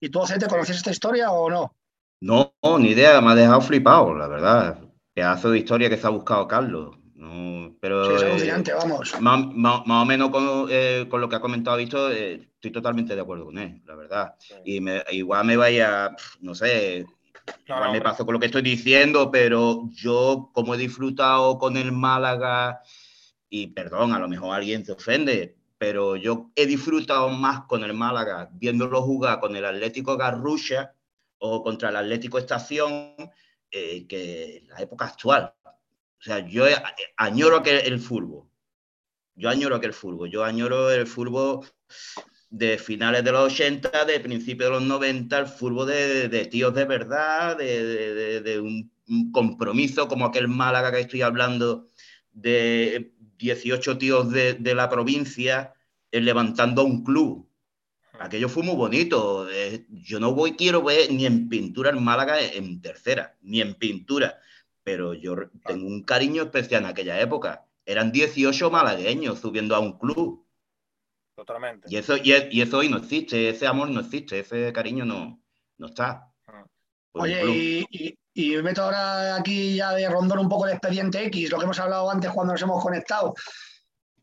¿Y tú, Ocete, conoces esta historia o no? No, ni idea, me ha dejado flipado, la verdad. Pedazo de historia que se ha buscado Carlos. No, pero, es alucinante, vamos. Más, o menos eh, con, lo que ha comentado Víctor, eh, estoy totalmente de acuerdo con él, la verdad. Y igual me vaya, no sé, igual me paso con lo que estoy diciendo, pero yo, como he disfrutado con el Málaga, y perdón, a lo mejor alguien se ofende, pero yo he disfrutado más con el Málaga viéndolo jugar con el Atlético Garrucha o contra el Atlético Estación eh, que la época actual. O sea, yo añoro que el fútbol. Yo añoro que el fútbol. Yo añoro el fútbol de finales de los 80, de principios de los 90, el fútbol de, tíos de verdad, de, un, compromiso como aquel Málaga que estoy hablando, de 18 tíos de, la provincia eh, levantando un club. Aquello fue muy bonito. Eh, yo no voy, quiero ver ni en pintura el Málaga en tercera, ni en pintura pero yo tengo un cariño especial en aquella época. Eran 18 malagueños subiendo a un club. Totalmente. Y eso, y, eso hoy no existe, ese amor no existe, ese cariño no, no está. Ah. Oye, y, y, meto ahora aquí ya de rondón un poco el expediente X, lo que hemos hablado antes cuando nos hemos conectado.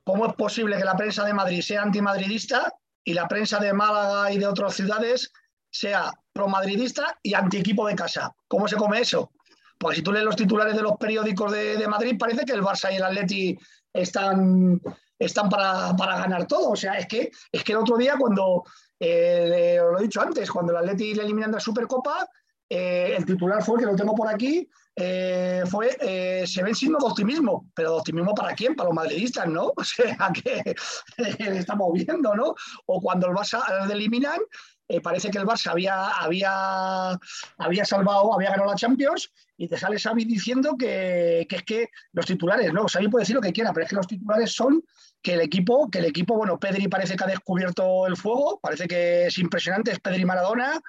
¿Cómo es posible que la prensa de Madrid sea antimadridista y la prensa de Málaga y de otras ciudades sea promadridista y anti equipo de casa? ¿Cómo se come eso? Porque si tú lees los titulares de los periódicos de, Madrid, parece que el Barça y el Atleti están, están para, ganar todo. O sea, es que, es que el otro día, cuando, eh, lo he dicho antes, cuando el Atleti le eliminan de la Supercopa, eh, el titular fue, que lo tengo por aquí, eh, fue, se ven signos de optimismo, pero de optimismo para quién, para los madridistas, ¿no? O sea, que estamos viendo, ¿no? O cuando el Barça le eliminan, parece que el Barça había, había, había salvado, había ganado la Champions y te sale Xavi diciendo que, es que los titulares, no, Xavi puede decir lo que quiera, pero es que los titulares son que el equipo, que el equipo, bueno, Pedri parece que ha descubierto el fuego, parece que es impresionante, es Pedri Maradona,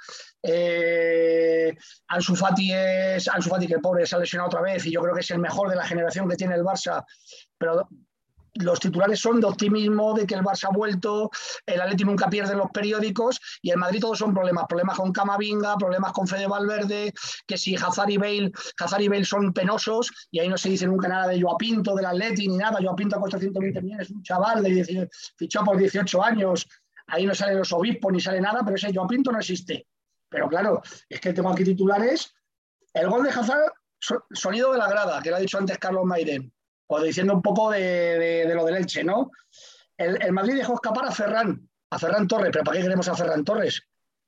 eh, Ansu es, Ansu Fati que el pobre se ha lesionado otra vez y yo creo que es el mejor de la generación que tiene el Barça, pero los titulares son de optimismo, de que el Barça ha vuelto, el Atleti nunca pierde los periódicos y el Madrid todos son problemas, problemas con Camavinga, problemas con Fede Valverde, que si Hazard y Bale, Hazard y Bale son penosos y ahí no se dice nunca nada de Joao Pinto, del Atleti ni nada, Joao Pinto costado 120 millones, un chaval de fichó por 18 años, ahí no salen los obispos ni sale nada, pero ese Joao Pinto no existe. Pero claro, es que tengo aquí titulares, el gol de Hazard, sonido de la grada, que lo ha dicho antes Carlos Maiden o diciendo un poco de, lo del Elche, ¿no? El, Madrid dejó escapar a Ferran, a Ferran Torres, pero ¿para qué queremos a Ferran Torres?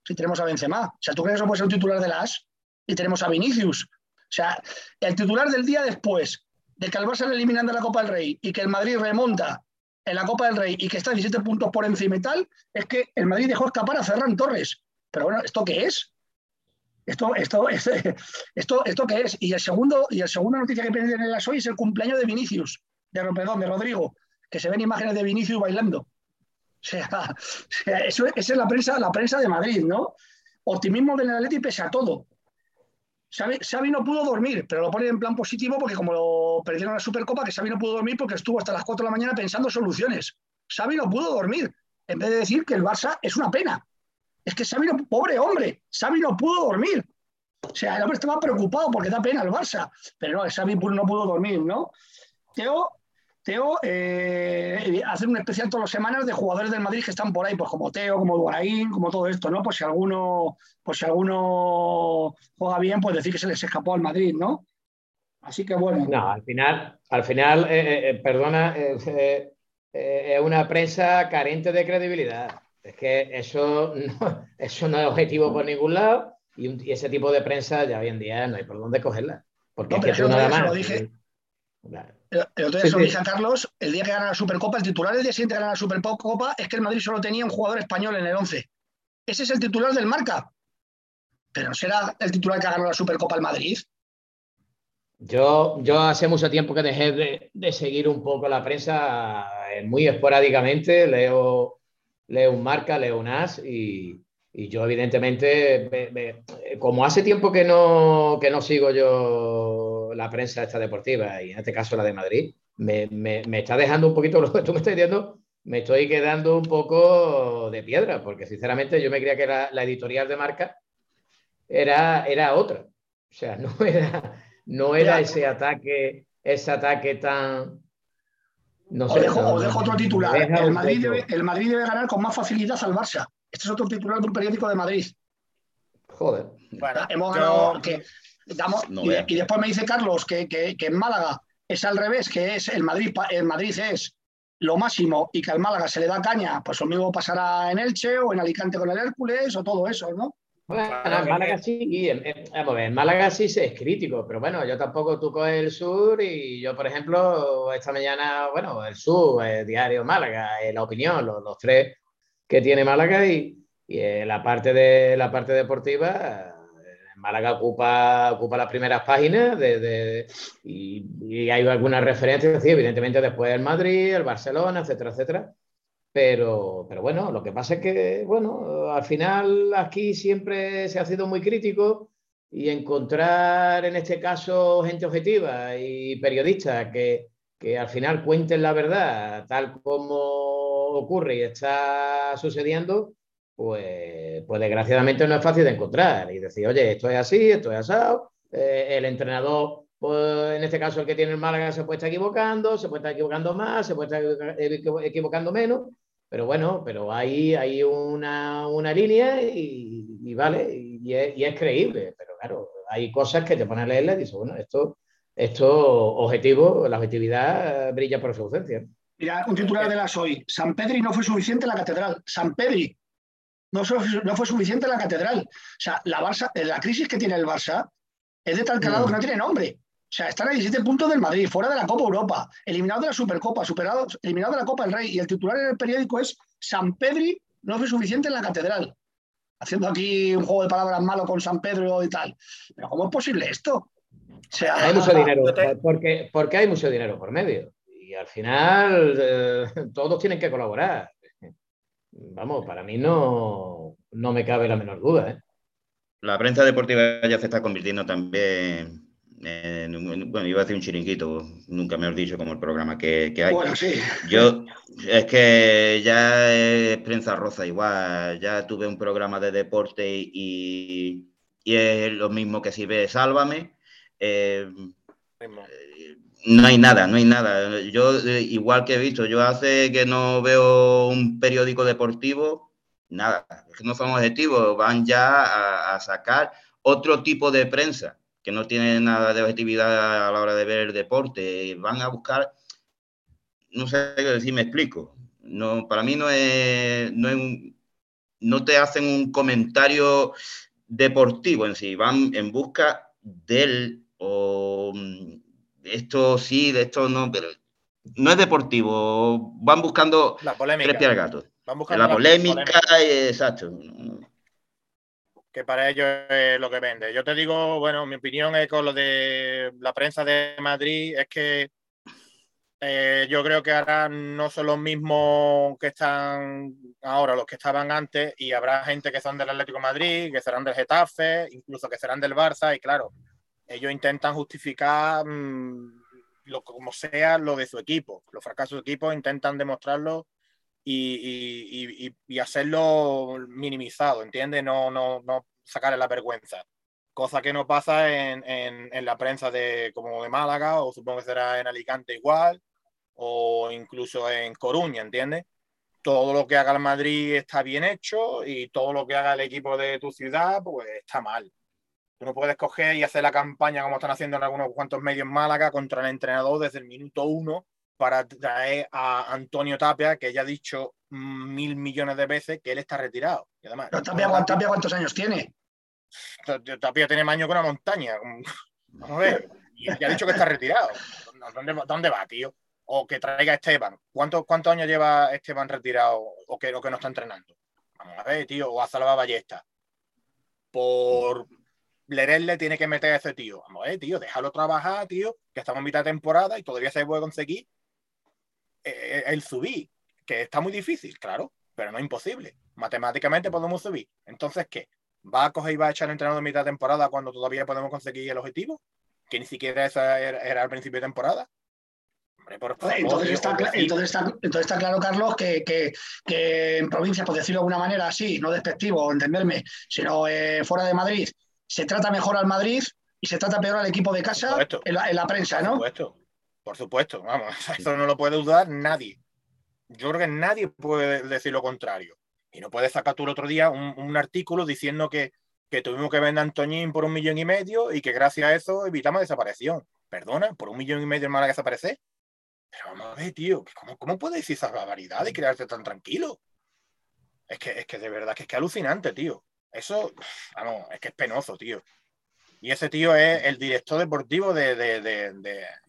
Si tenemos a Benzema. O sea, ¿tú crees que eso puede ser un titular de la AS? Y tenemos a Vinicius. O sea, el titular del día después de que al Barça le eliminan de la Copa del Rey y que el Madrid remonta en la Copa del Rey y que está 17 puntos por encima y tal, es que el Madrid dejó escapar a Ferran Torres. Pero bueno, ¿esto qué es? Esto, esto, esto, esto, qué es? Y el segundo, y el segunda noticia que tienen en la hoy es el cumpleaños de Vinicius, de Rompedón, de Rodrigo, que se ven imágenes de Vinicius bailando. O sea, eso, esa es la prensa, la prensa de Madrid, ¿no? Optimismo del Atleti pese a todo. Xavi, no pudo dormir, pero lo ponen en plan positivo porque como lo perdieron la Supercopa, que Xavi no pudo dormir porque estuvo hasta las 4 de la mañana pensando soluciones. Xavi no pudo dormir, en vez de decir que el Barça es una pena. Es que Xavi no, pobre hombre, Xavi no pudo dormir. O sea, el hombre estaba preocupado porque da pena el Barça, pero no, Xavi no pudo dormir, ¿no? Teo, Teo eh, un especial todas las semanas de jugadores del Madrid que están por ahí, pues como Teo, como Duaraín, como todo esto, ¿no? Pues si alguno, pues si alguno juega bien, pues decir que se les escapó al Madrid, ¿no? Así que bueno. No, al final, al final, eh, eh, perdona, es una prensa carente de credibilidad. Es que eso no, eso no es objetivo por ningún lado y, ese tipo de prensa ya hoy en día no hay por dónde cogerla. Porque es que tú nada más. El, otro día se lo dije a Carlos, el día que gana la Supercopa, el titular el día siguiente que gana la Supercopa es que el Madrid solo tenía un jugador español en el 11. Ese es el titular del marca. Pero será el titular que ha ganado la Supercopa el Madrid. Yo, yo hace mucho tiempo que dejé de, seguir un poco la prensa eh, muy esporádicamente. Leo, leo un marca, leo un as y, yo evidentemente, como hace tiempo que no, que no sigo yo la prensa esta deportiva, y en este caso la de Madrid, me, está dejando un poquito lo que tú me estás diciendo, me estoy quedando un poco de piedra, porque sinceramente yo me creía que la, la editorial de marca era, era otra. O sea, no era, no era ese ataque, ese ataque tan. No os, dejo, otro titular. El Madrid, debe, el Madrid, debe, ganar con más facilidad al Barça. Este es otro titular de un periódico de Madrid. Joder. Bueno, hemos ganado. Que, y, después me dice Carlos que, en Málaga es al revés, que es el Madrid, el Madrid es lo máximo y que al Málaga se le da caña, pues lo mismo pasará en Elche o en Alicante con el Hércules o todo eso, ¿no? Bueno, en Málaga sí, en, Málaga sí se es crítico, pero bueno, yo tampoco tú coges el sur y yo, por ejemplo, esta mañana, bueno, el sur, el diario Málaga, eh, la opinión, los, tres que tiene Málaga y, y eh, la parte de la parte deportiva Málaga ocupa, ocupa las primeras páginas de, y, hay algunas referencias, evidentemente después el Madrid, el Barcelona, etcétera, etcétera. Pero, pero bueno, lo que pasa es que, bueno, al final aquí siempre se ha sido muy crítico y encontrar en este caso gente objetiva y periodistas que, que al final cuenten la verdad tal como ocurre y está sucediendo, pues, pues desgraciadamente no es fácil de encontrar y decir, oye, esto es así, esto es asado, eh, el entrenador, pues en este caso el que tiene el Málaga se puede estar equivocando, se puede estar equivocando más, se puede estar equivocando menos, pero bueno, pero hay, hay una, una línea y, vale, y es, creíble, pero claro, hay cosas que te ponen a leerla y dices, bueno, esto, esto objetivo, la objetividad brilla por su ausencia. Mira, un titular de la SOI, San Pedri no fue suficiente en la catedral, San Pedri, no, no fue suficiente la catedral. O sea, la, Barça, la crisis que tiene el Barça es de tal calado que no tiene nombre. O sea, están a 17 puntos del Madrid, fuera de la Copa Europa, eliminado de la Supercopa, superado, eliminado de la Copa del Rey. Y el titular en el periódico es San Pedri no fue suficiente en la catedral. Haciendo aquí un juego de palabras malo con San Pedro y tal. Pero ¿cómo es posible esto? O sea, hay mucho dinero, porque, porque hay mucho dinero por medio. Y al final eh, todos tienen que colaborar vamos, para mí no, no me cabe la menor duda. ¿eh? La prensa deportiva ya se está convirtiendo también en, bueno, iba a decir un chiringuito, nunca me has dicho como el programa que, hay. Bueno, sí. Yo, es que ya es prensa rosa igual, ya tuve un programa de deporte y, y es lo mismo que si ve Sálvame. Eh, no hay nada, no hay nada. Yo, eh, igual que he visto, yo hace que no veo un periódico deportivo, nada, es que no son objetivos, van ya a, sacar otro tipo de prensa que no tiene nada de objetividad a la hora de ver el deporte, van a buscar, no sé si me explico, no, para mí no es, no, no te hacen un comentario deportivo en sí, van en busca del o esto sí, de esto no, pero no es deportivo. Van buscando la polémica. tres gato. Van buscando la, polémica, exacto. Que para ellos es lo que vende. Yo te digo, bueno, mi opinión es con lo de la prensa de Madrid, es que eh, yo creo que ahora no son los mismos que están ahora los que estaban antes y habrá gente que son del Atlético de Madrid, que serán del Getafe, incluso que serán del Barça y claro, ellos intentan justificar mm, lo, como sea lo de su equipo, los fracasos de su equipo intentan demostrarlo y, hacerlo minimizado, ¿entiendes? No, no, no sacarle la vergüenza. Cosa que no pasa en, en, la prensa de, como de Málaga, o supongo que será en Alicante igual, o incluso en Coruña, ¿entiendes? Todo lo que haga el Madrid está bien hecho y todo lo que haga el equipo de tu ciudad, pues está mal. Tú no puedes coger y hacer la campaña como están haciendo en algunos cuantos medios en Málaga contra el entrenador desde el minuto uno para traer a Antonio Tapia, que ya ha dicho mil millones de veces que él está retirado. Y además, Tapia, ¿cuántos años tiene? Tapia tiene más años que una montaña. Vamos a ver. Y ya ha dicho que está retirado. ¿Dónde, dónde va, tío? O que traiga a Esteban. ¿Cuántos, ¿Cuántos años lleva Esteban retirado o que, que no está entrenando? Vamos a ver, tío. O a Salva Ballesta. Por, Lerel tiene que meter a ese tío. Vamos, eh, tío, déjalo trabajar, tío, que estamos en mitad de temporada y todavía se puede conseguir eh, el subir, que está muy difícil, claro, pero no imposible. Matemáticamente podemos subir. Entonces, ¿qué? ¿Va a coger y va a echar el entrenador en mitad de temporada cuando todavía podemos conseguir el objetivo? Que ni siquiera eso era, al principio de temporada. entonces, está, claro, Carlos, que, en provincia, por decirlo de alguna manera así, no despectivo, entenderme, sino eh, fuera de Madrid, se trata mejor al Madrid y se trata peor al equipo de casa en la, prensa, ¿no? Por supuesto, por supuesto, vamos, eso no lo puede dudar nadie. Yo creo que nadie puede decir lo contrario. Y no puedes sacar tú el otro día un, artículo diciendo que, tuvimos que vender a Antoñín por un millón y medio y que gracias a eso evitamos desaparición. Perdona, por un millón y medio es que desaparecer. Pero vamos a ver, tío, ¿cómo, cómo puedes decir esa barbaridad y quedarte tan tranquilo? Es que, es que de verdad que es que alucinante, tío. Eso, vamos, es que es penoso, tío. Y ese tío es el director deportivo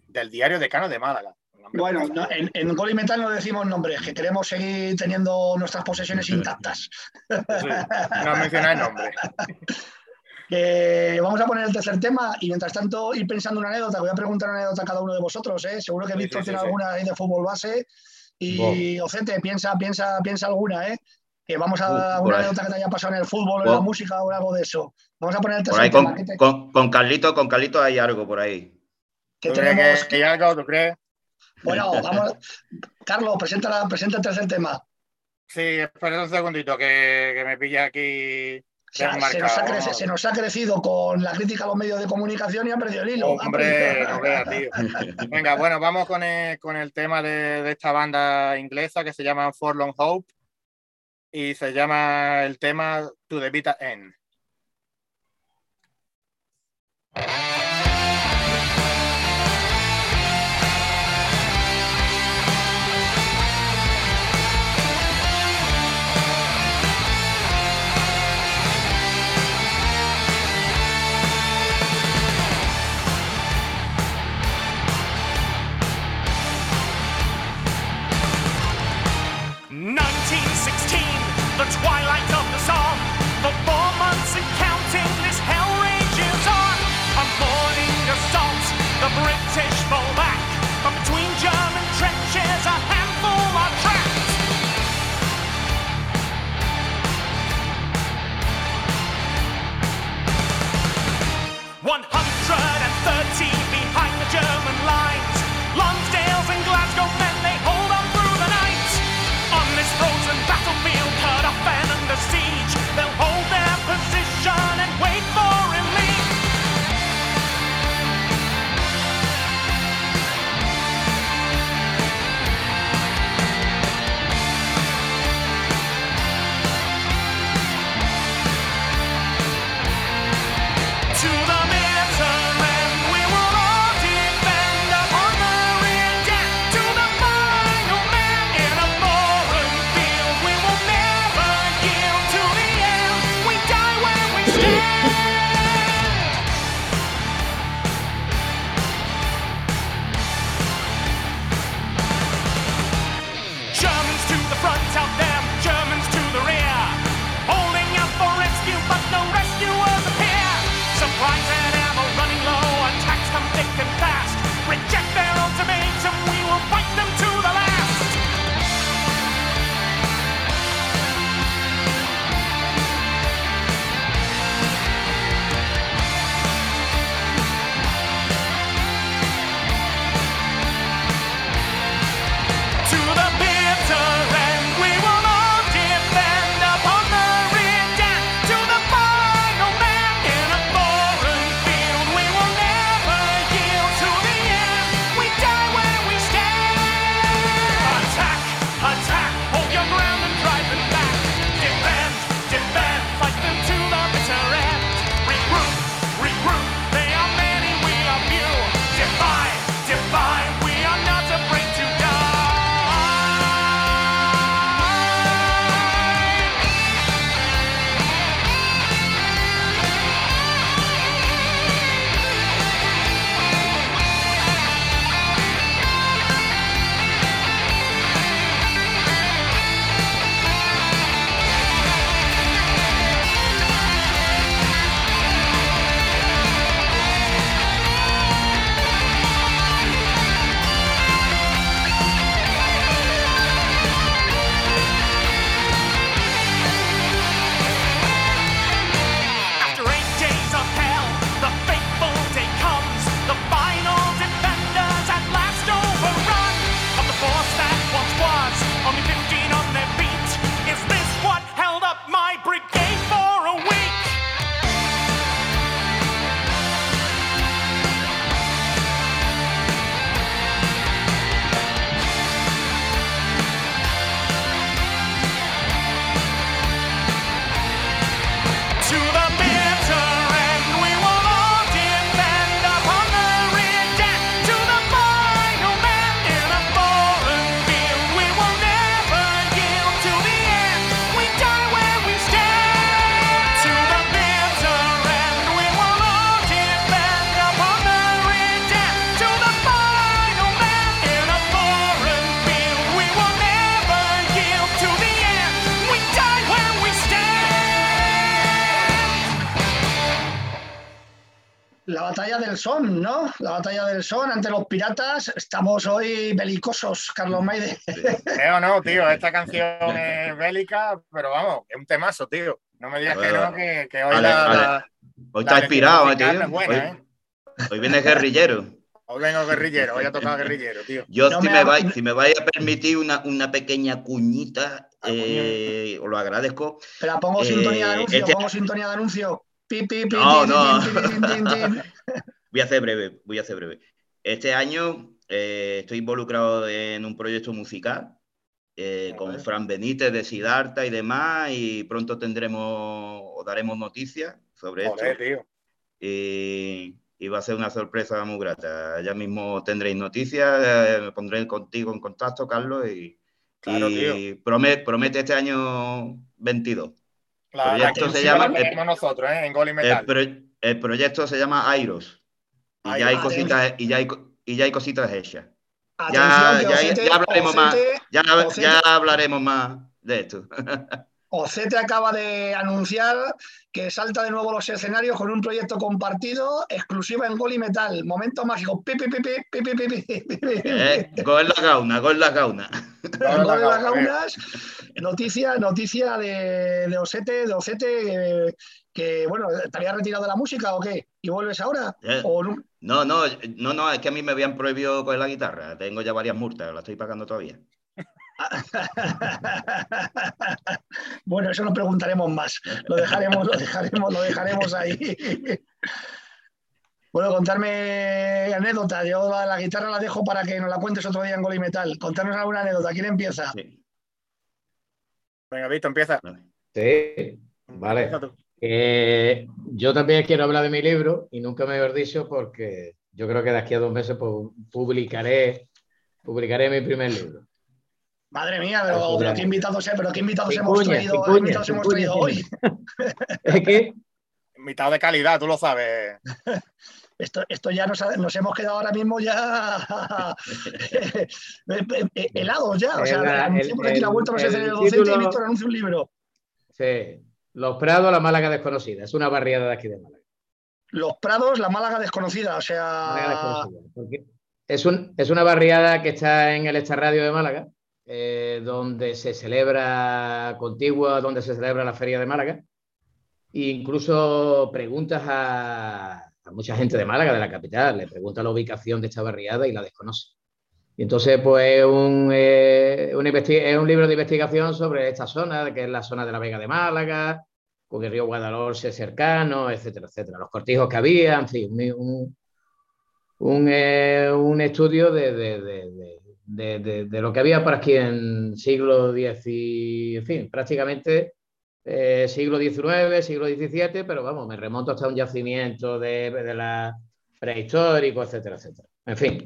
del diario de Cano de Málaga. Bueno, en, en Gol y Metal no decimos nombres, que queremos seguir teniendo nuestras posesiones intactas. no mencionáis nombres. vamos a poner el tercer tema y mientras tanto ir pensando una anécdota. Voy a preguntar una anécdota a cada uno de vosotros. ¿eh? Seguro que Víctor tiene alguna ahí de fútbol base. Y Ocente, piensa, piensa, piensa alguna, ¿eh? que vamos a una anécdota que te haya pasado en el fútbol, en la música o algo de eso. Vamos a poner el tercer tema. Con, con, Carlito, con Carlito hay algo por ahí. ¿Qué tenemos? ¿Que algo, tú crees? Bueno, vamos. Carlos, presenta, presenta el tercer tema. Sí, espera un segundito que, que me pilla aquí. se, nos ha crecido, con la crítica a los medios de comunicación y ha perdido el hilo. Hombre, no vea, tío. Venga, bueno, vamos con el, con el tema de, de, esta banda inglesa que se llama For Long Hope y se llama el tema To the Vita End. La batalla del Son ante los piratas. Estamos hoy belicosos, Carlos Maide. o no, tío, esta canción es bélica, pero vamos, es un temazo, tío. No me digas que no, que, hoy la, Hoy está inspirado, tío. hoy, ¿eh? hoy viene guerrillero. Hoy vengo guerrillero, hoy ha tocado guerrillero, tío. Yo, si, me vais, si me vais a permitir una, una pequeña cuñita, ah, eh, os lo agradezco. Pero pongo sintonía de anuncio, este pongo sintonía de anuncio. no, no. voy a hacer breve, voy a hacer breve. Este año eh, estoy involucrado en un proyecto musical eh, con Fran Benítez de Sidarta y demás, y pronto tendremos o daremos noticias sobre esto. Tío. Y, y va a ser una sorpresa muy grata. Ya mismo tendréis noticias, eh, me pondré contigo en contacto, Carlos, y, promete, este año 22. Claro, el proyecto se llama el, nosotros, ¿eh? en Gol y Metal. El, proyecto se llama Airos. Y, ya hay cositas, y, ya hay, y ya hay cositas hechas. ya, ya, hablaremos más, ya, ya hablaremos más de esto. Ocete acaba de anunciar que salta de nuevo los escenarios con un proyecto compartido exclusivo en Gol y Metal. Momento mágico. Pi, pi, pi, eh, gol la gauna, gol la gauna. Gol la las gaunas. Noticia, noticia de, de Osete, de Ocete, que, bueno, ¿te habías retirado de la música o qué? ¿Y vuelves ahora? Eh, no? no, no, no, es que a mí me habían prohibido coger la guitarra. Tengo ya varias multas, la estoy pagando todavía. bueno, eso no preguntaremos más. Lo dejaremos, lo dejaremos, lo dejaremos ahí. Bueno, contarme anécdota. Yo la, guitarra la dejo para que nos la cuentes otro día en Gol y Metal. Contarnos alguna anécdota. ¿Quién empieza? Venga, Víctor, empieza. Sí, vale. Eh, yo también quiero hablar de mi libro y nunca me he dicho porque yo creo que de aquí a dos meses pues, publicaré, publicaré mi primer libro. Madre mía, pero, qué invitados, eh, pero qué invitados hemos traído, ¿qué invitados hemos traído hoy. es que invitado de calidad, tú lo sabes. Esto, esto ya nos, nos, hemos quedado ahora mismo ya helados ya. O sea, anunciamos aquí la vuelta a ser el docente y Víctor anuncia un libro. Sí. Los Prados, la Málaga desconocida. Es una barriada de aquí de Málaga. Los Prados, la Málaga desconocida. O sea. es, un, es una barriada que está en el Estarradio de Málaga eh, donde se celebra contigua, donde se celebra la Feria de Málaga. E incluso preguntas a, mucha gente de Málaga, de la capital, le pregunta la ubicación de esta barriada y la desconoce. Y entonces, pues, un, eh, un es un libro de investigación sobre esta zona, que es la zona de la Vega de Málaga, con el río Guadalhorce cercano, etcétera, etcétera. Los cortijos que había, en fin, un, un, eh, estudio de, de, lo que había por aquí en siglo X y, en fin, prácticamente eh, siglo XIX, siglo XVII, pero vamos, me remonto hasta un yacimiento de, la prehistórico, etcétera, etcétera. En fin.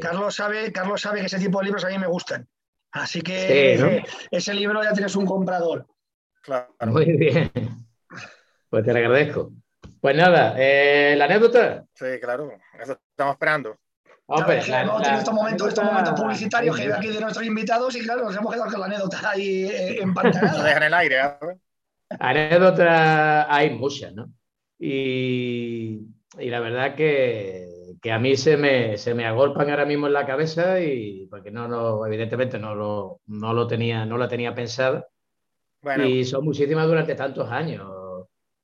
Carlos, sabe, Carlos sabe que ese tipo de libros a mí me gustan. Así que ese libro ya tienes un comprador. Claro. Muy bien. Pues te lo agradezco. Pues nada, eh, la anécdota. Sí, claro, eso estamos esperando. Hombre, estos, momentos, publicitarios que hay aquí de nuestros invitados y claro, nos hemos quedado con la anécdota ahí eh, en pantalla. dejan en el aire. ¿eh? Anécdotas hay muchas, ¿no? Y, y la verdad que, que, a mí se me, se me agolpan ahora mismo en la cabeza y porque no, no evidentemente no lo, no lo tenía, no la tenía pensada. Y son muchísimas durante tantos años.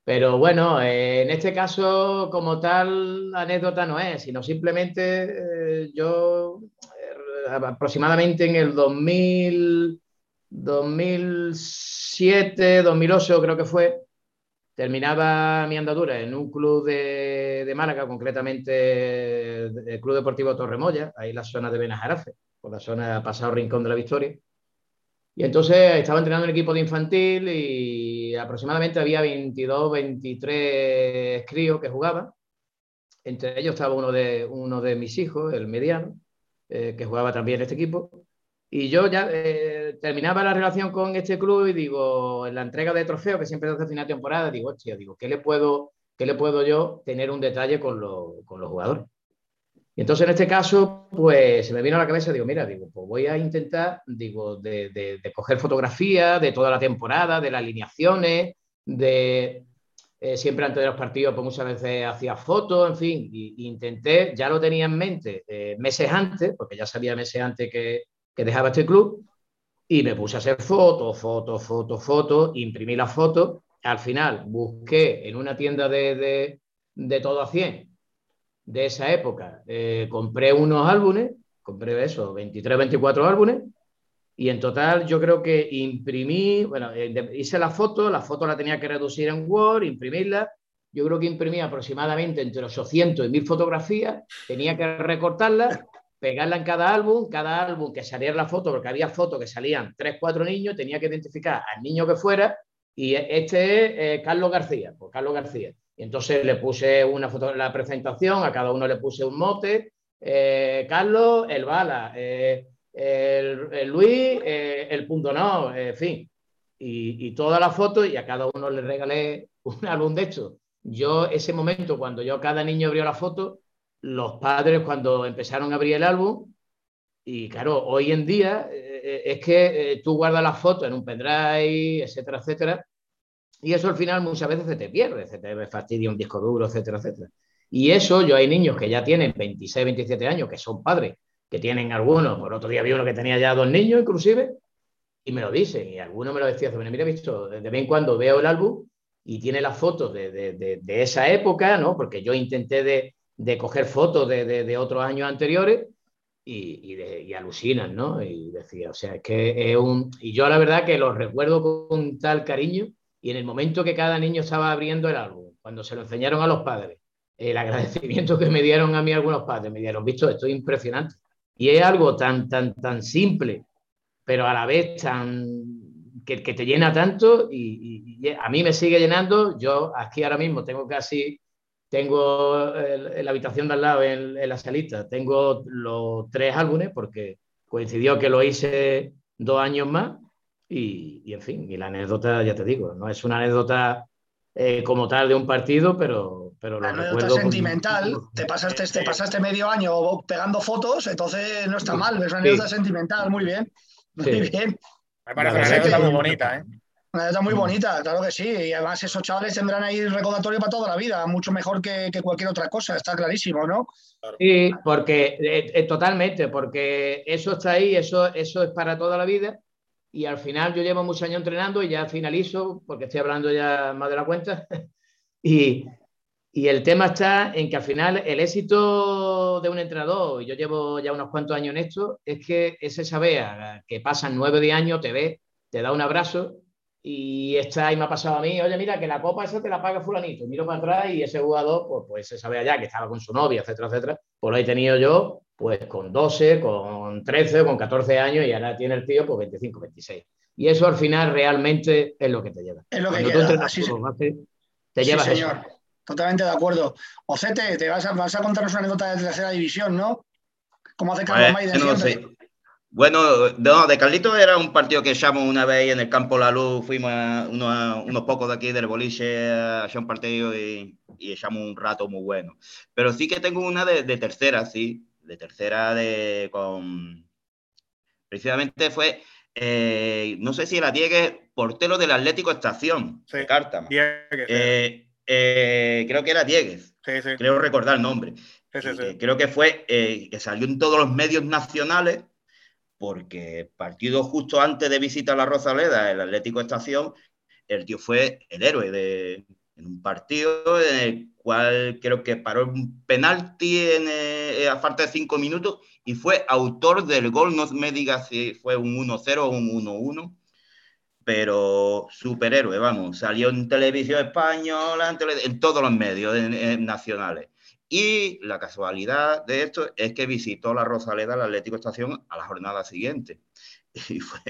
Pero bueno, eh, en este caso, como tal, anécdota no es, sino simplemente eh, yo eh, aproximadamente en el 2000, 2007, 2008 creo que fue, terminaba mi andadura en un club de, Málaga, concretamente el Club Deportivo Torremoya, ahí en la zona de Benajarafe, por la zona pasado Rincón de la Victoria. Y entonces estaba entrenando un equipo de infantil y aproximadamente había 22, 23 críos que jugaban. Entre ellos estaba uno de, uno de mis hijos, el mediano, eh, que jugaba también en este equipo. Y yo ya eh, terminaba la relación con este club y digo, en la entrega de trofeos, que siempre hace final de temporada, digo, hostia, digo, ¿qué le puedo, qué le puedo yo tener un detalle con, con los jugadores? Y entonces en este caso, pues se me vino a la cabeza, digo, mira, digo, pues voy a intentar, digo, de, coger fotografías de toda la temporada, de las alineaciones, de, eh, siempre antes de los partidos, pues muchas veces hacía fotos, en fin, intenté, ya lo tenía en mente eh, meses antes, porque ya sabía meses antes que, dejaba este club, y me puse a hacer fotos, fotos, fotos, fotos, imprimí las fotos. Al final busqué en una tienda de, de, de todo a 100 de esa época, eh, compré unos álbumes, compré eso, 23, 24 álbumes, y en total yo creo que imprimí, bueno, eh, hice la foto, la foto la tenía que reducir en Word, imprimirla. Yo creo que imprimí aproximadamente entre 800 y 1000 fotografías, tenía que recortarlas, pegarla en cada álbum, cada álbum que saliera la foto, porque había fotos que salían 3, 4 niños, tenía que identificar al niño que fuera, y este es eh, Carlos García, pues Carlos García. Y entonces le puse una foto en la presentación, a cada uno le puse un mote, eh, Carlos, el bala, el, Luis, eh, el punto no, en fin. Y, y todas las fotos y a cada uno le regalé un álbum de hecho. Yo, ese momento, cuando yo cada niño abrió la foto, los padres cuando empezaron a abrir el álbum, y claro, hoy en día eh, eh, es que tú guardas las fotos en un pendrive, etcétera, etcétera, y eso al final muchas veces se te pierde, se te fastidia un disco duro, etcétera, etcétera. Y eso, yo hay niños que ya tienen 26, 27 años, que son padres, que tienen algunos, por otro día vi uno que tenía ya dos niños inclusive, y me lo dicen, y alguno me lo decía, mira, visto, de vez en cuando veo el álbum y tiene las fotos de, de, de, esa época, ¿no? Porque yo intenté de, coger fotos de, otros años anteriores y, y, alucinan, ¿no? Y decía, o sea, es que es un... Y yo la verdad que los recuerdo con tal cariño y en el momento que cada niño estaba abriendo el álbum, cuando se lo enseñaron a los padres, el agradecimiento que me dieron a mí algunos padres, me dieron, visto, esto es impresionante. Y es algo tan, tan, tan simple, pero a la vez tan que, que te llena tanto y, a mí me sigue llenando. Yo aquí ahora mismo tengo casi, tengo la habitación de al lado en, la salita, tengo los tres álbumes porque coincidió que lo hice dos años más y, y en fin, y la anécdota, ya te digo, no es una anécdota eh, como tal de un partido, pero, pero lo anécdota sentimental, te pasaste, te pasaste medio año pegando fotos, entonces no está mal, es una anécdota sentimental, muy bien, muy bien. Me parece una anécdota muy bonita, ¿eh? Una anécdota muy bonita, claro que sí. Y además esos chavales tendrán ahí recordatorio para toda la vida, mucho mejor que, que cualquier otra cosa, está clarísimo, ¿no? Sí, porque eh, totalmente, porque eso está ahí, eso, eso es para toda la vida y al final yo llevo muchos años entrenando y ya finalizo, porque estoy hablando ya más de la cuenta, y, y, el tema está en que al final el éxito de un entrenador, y yo llevo ya unos cuantos años en esto, es que ese saber que pasan nueve de años, te ve, te da un abrazo y está ahí me ha pasado a mí, oye, mira, que la copa esa te la paga fulanito. Miro para atrás y ese jugador, pues, pues se sabe allá que estaba con su novia, etcétera, etcétera. Pues lo he tenido yo pues con 12, con 13, con 14 años y ahora tiene el tío pues 25, 26. Y eso al final realmente es lo que te lleva. Es lo que te lleva sí, señor. Totalmente de acuerdo. Ocete, te vas a, vas a contarnos una anécdota de tercera división, ¿no? Como hace Carlos Maiden no Bueno, no, de Carlito era un partido que echamos una vez en el campo La Luz, fuimos a unos, pocos de aquí del boliche a echar un partido y, echamos un rato muy bueno. Pero sí que tengo una de, de tercera, sí, de tercera de con precisamente fue eh, no sé si era Diegue, portero del Atlético Estación, de Cártama. Eh, eh, creo que era Diegues, creo recordar el nombre. creo que fue que salió en todos los medios nacionales porque partido justo antes de visitar la Rosaleda, el Atlético Estación, el tío fue el héroe de, en un partido en el cual creo que paró un penalti en, eh, a falta de cinco minutos y fue autor del gol, no me diga si fue un 1-0 o un 1-1, pero superhéroe, vamos, salió en televisión española, en, todos los medios nacionales. Y la casualidad de esto es que visitó la Rosaleda, la Atlético Estación, a la jornada siguiente. Y fue,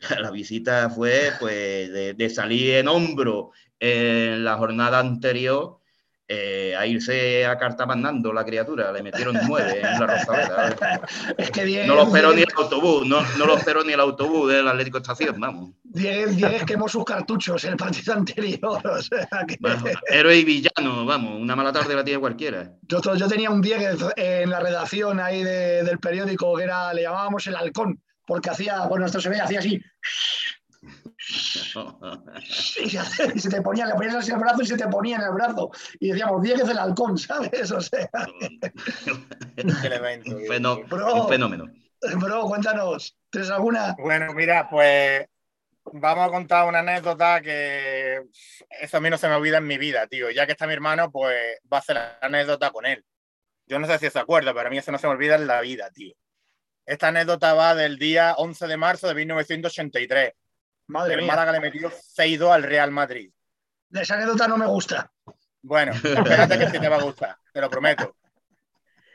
la visita fue pues, de salir en hombro en la jornada anterior eh, a irse a carta mandando la criatura, le metieron nueve en la Rosaleda. es que bien, no lo esperó ni el autobús, no, no, lo esperó ni el autobús del Atlético Estación, vamos. Diez, quemó sus cartuchos en el partido anterior. O sea héroe y villano, vamos, una mala tarde la tiene cualquiera. Yo, yo tenía un 10 en la redacción ahí del periódico que era, le llamábamos el halcón, porque hacía, bueno, esto se ve, hacía así y, se, te ponía, le ponías así el brazo y se te ponía en el brazo. Y decíamos, 10 es el halcón, ¿sabes? O sea. un, fenómeno. Bro, cuéntanos, ¿tienes alguna? Bueno, mira, pues vamos a contar una anécdota que eso a mí no se me olvida en mi vida, tío. Ya que está mi hermano, pues va a hacer la anécdota con él. Yo no sé si se acuerda, pero a mí eso no se me olvida en la vida, tío. Esta anécdota va del día 11 de marzo de 1983. Madre el Málaga le metió 6-2 al Real Madrid. De esa anécdota no me gusta. Bueno, espérate que sí te va a gustar, te lo prometo.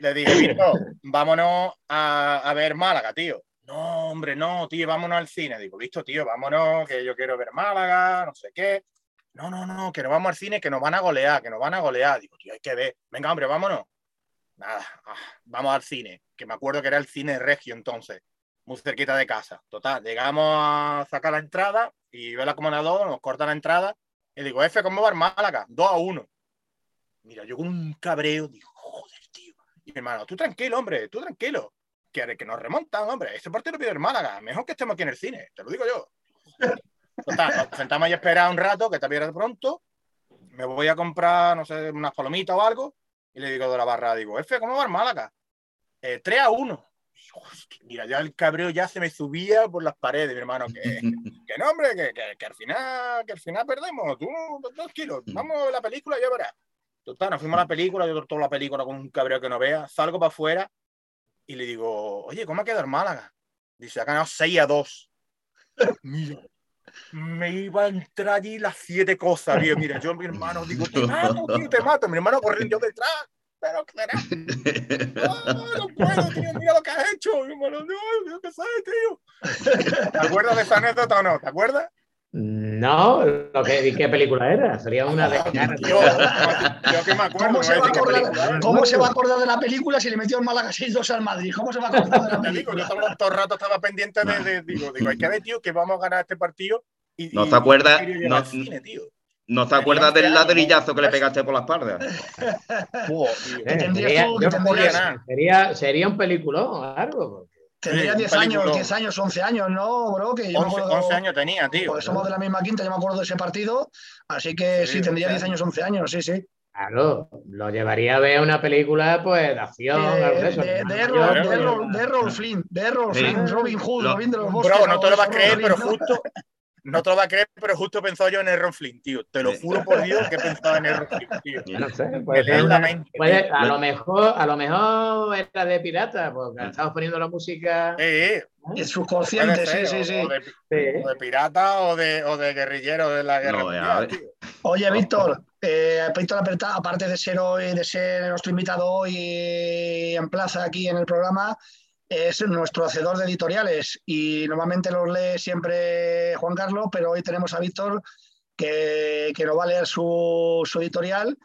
Le dije, Vito, vámonos a, ver Málaga, tío. No, hombre, no, tío, vámonos al cine. Digo, listo, tío, vámonos, que yo quiero ver Málaga, no sé qué. No, no, no, que no vamos al cine, que nos van a golear, que nos van a golear. Digo, tío, hay que ver. Venga, hombre, vámonos. Nada, ah, vamos al cine, que me acuerdo que era el cine regio entonces, muy cerquita de casa. Total, llegamos a sacar la entrada y ve la acomodador, nos corta la entrada. Y digo, F, ¿cómo va el Málaga? 2 a 1. Mira, yo con un cabreo digo, y mi hermano, tú tranquilo, hombre, tú tranquilo. Que, que nos remontan, hombre. Este partido pide el Málaga. Mejor que estemos aquí en el cine, te lo digo yo. Total, nos sentamos y esperar un rato, que también de pronto. Me voy a comprar, no sé, unas palomitas o algo. Y le digo de la barra, digo, F, ¿cómo va el Málaga? Eh, 3 a 1. Mira, ya el cabreo ya se me subía por las paredes, mi hermano. Que, que no, hombre, que, que, al final, que al final perdemos. Tú, tranquilo, vamos a la película y ya verás. Total, nos fuimos a la película, yo toda la película con un cabreo que no vea, salgo para afuera y le digo, oye, ¿cómo ha quedado el Málaga? Dice, ha ganado 6 a 2. Mira, me iba a entrar allí las siete cosas, tío. Mira, yo, mi hermano, digo, te mato, tío, te mato. Mi hermano corriendo yo detrás, pero será. No, no puedo, tío, mira lo que has hecho. No, ¿qué sabes, tío? ¿Te acuerdas de esa anécdota o no? ¿Te acuerdas? No, lo que, ¿qué película era? Sería una de yo, yo que me acuerdo, ¿Cómo, se va, a acordar, ¿Cómo se va a acordar de la película si le metió en Málaga 6-2 al Madrid? ¿Cómo se va a acordar de la película? Yo todo, todo el rato estaba pendiente de, de, digo, digo, hay que ver, tío, que vamos a ganar este partido. Y, ¿No te acuerdas? No, ¿No te acuerdas del ladrillazo que le pegaste por la espalda? sería, sería un peliculón, algo. Tendría 10 años, 10 años, 11 años, ¿no, bro? Que yo 11, acuerdo, 11 años tenía, tío. Porque somos de la misma quinta, yo me acuerdo de ese partido. Así que sí, tendría 10 años, 11 años, sí, sí. Claro, lo llevaría a ver una película pues, de acción. De, de, de, de, Errol Flynn, de Errol Flynn, Robin Hood, Robin de los Bosques. Bro, no te lo vas a creer, pero justo, no te lo va a creer, pero justo pensó yo en Errol Flynn, tío. Te lo juro por Dios que he pensado en Errol Flynn, tío. No sé, una, puede, a, lo mejor, a lo mejor era de pirata, porque estamos poniendo la música. Sí, es subconsciente, sí, sí, sí. O de, pirata o de, o de guerrillero de la guerra. mundial, Oye, Víctor, eh, Víctor aparte de ser hoy, de ser nuestro invitado hoy en plaza aquí en el programa, es nuestro hacedor de editoriales y normalmente los lee siempre Juan Carlos, pero hoy tenemos a Víctor que, que nos va a leer su, editorial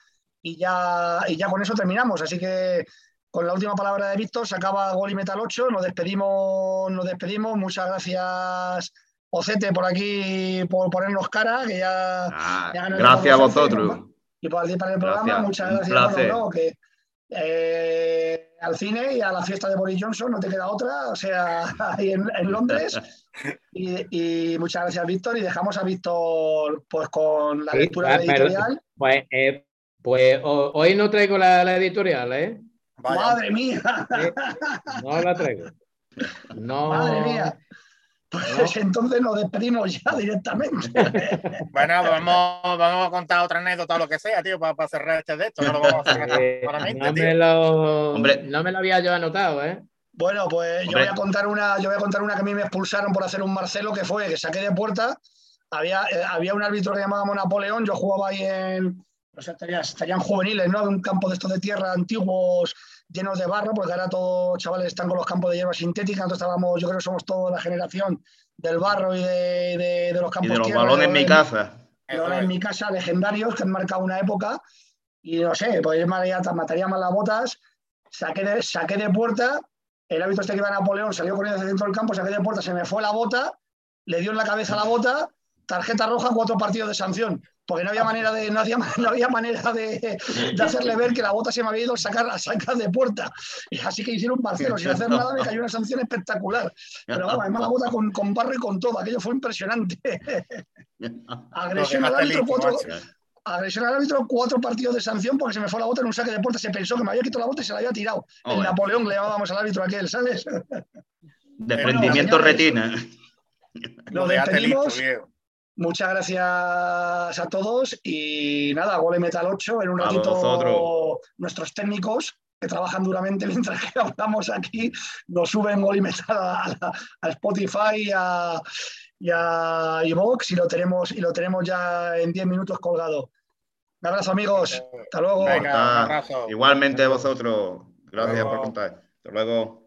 y ya, y ya con eso terminamos. Así que con la última palabra de Víctor se acaba Gol y Metal 8, nos despedimos, nos despedimos. Muchas gracias. Ocete por aquí por ponernos cara, que ya, ah, gracias a vosotros. Y por el programa, muchas gracias. que, eh, al cine y a la fiesta de Boris Johnson, no te queda otra, o sea, ahí en, Londres. Y, muchas gracias, Víctor. Y dejamos a Víctor pues con la lectura de la editorial. Pues, eh, pues hoy no traigo la, editorial, ¿eh? Madre mía. no la traigo. No. Madre mía. Pues entonces nos despedimos ya directamente. bueno, vamos, vamos a contar otra anécdota o lo que sea, tío, para, cerrar este de esto. No lo vamos a cerrar eh, no, me lo, no me lo había yo anotado, ¿eh? Bueno, pues yo voy a contar una, yo voy a contar una que a mí me expulsaron por hacer un Marcelo, que fue que saqué de puerta. Había, eh, había un árbitro que llamaba Napoleón, yo jugaba ahí en, o sea, estarían, juveniles, ¿no? De un campo de estos de tierra antiguos llenos de barro, porque ahora todos chavales están con los campos de hierba sintética, entonces estábamos, yo creo que somos toda la generación del barro y de, los campos de los balones en mi casa. Balones en mi casa, legendarios, que han marcado una época, y no sé, pues mataría, mataría más las botas, saqué de, saqué de puerta, el hábito este que iba a Napoleón salió corriendo hacia dentro del campo, saqué de puerta, se me fue la bota, le dio en la cabeza la bota, tarjeta roja, cuatro partidos de sanción porque no había manera de, no había, no había manera de, de, hacerle ver que la bota se me había ido a sacar, a sacar de puerta. Y así que hicieron parceros, sin hacer nada me cayó una sanción espectacular. Pero vamos, además la bota con, con barro y con todo, aquello fue impresionante. Agresión al árbitro, cuatro, agresión al árbitro, cuatro partidos de sanción porque se me fue la bota en un saque de puerta. Se pensó que me había quitado la bota y se la había tirado. Oh, en Napoleón le llamábamos al árbitro aquel, ¿sabes? Desprendimiento retina. Nos despedimos. Muchas gracias a todos y nada, Gole Metal 8 en un ratito nuestros técnicos que trabajan duramente mientras que hablamos aquí, nos suben Gole Metal a, Spotify a, y a iVox y lo tenemos y lo tenemos ya en 10 minutos colgado. Un abrazo amigos, hasta luego. Igualmente a vosotros, gracias por contar. Hasta luego.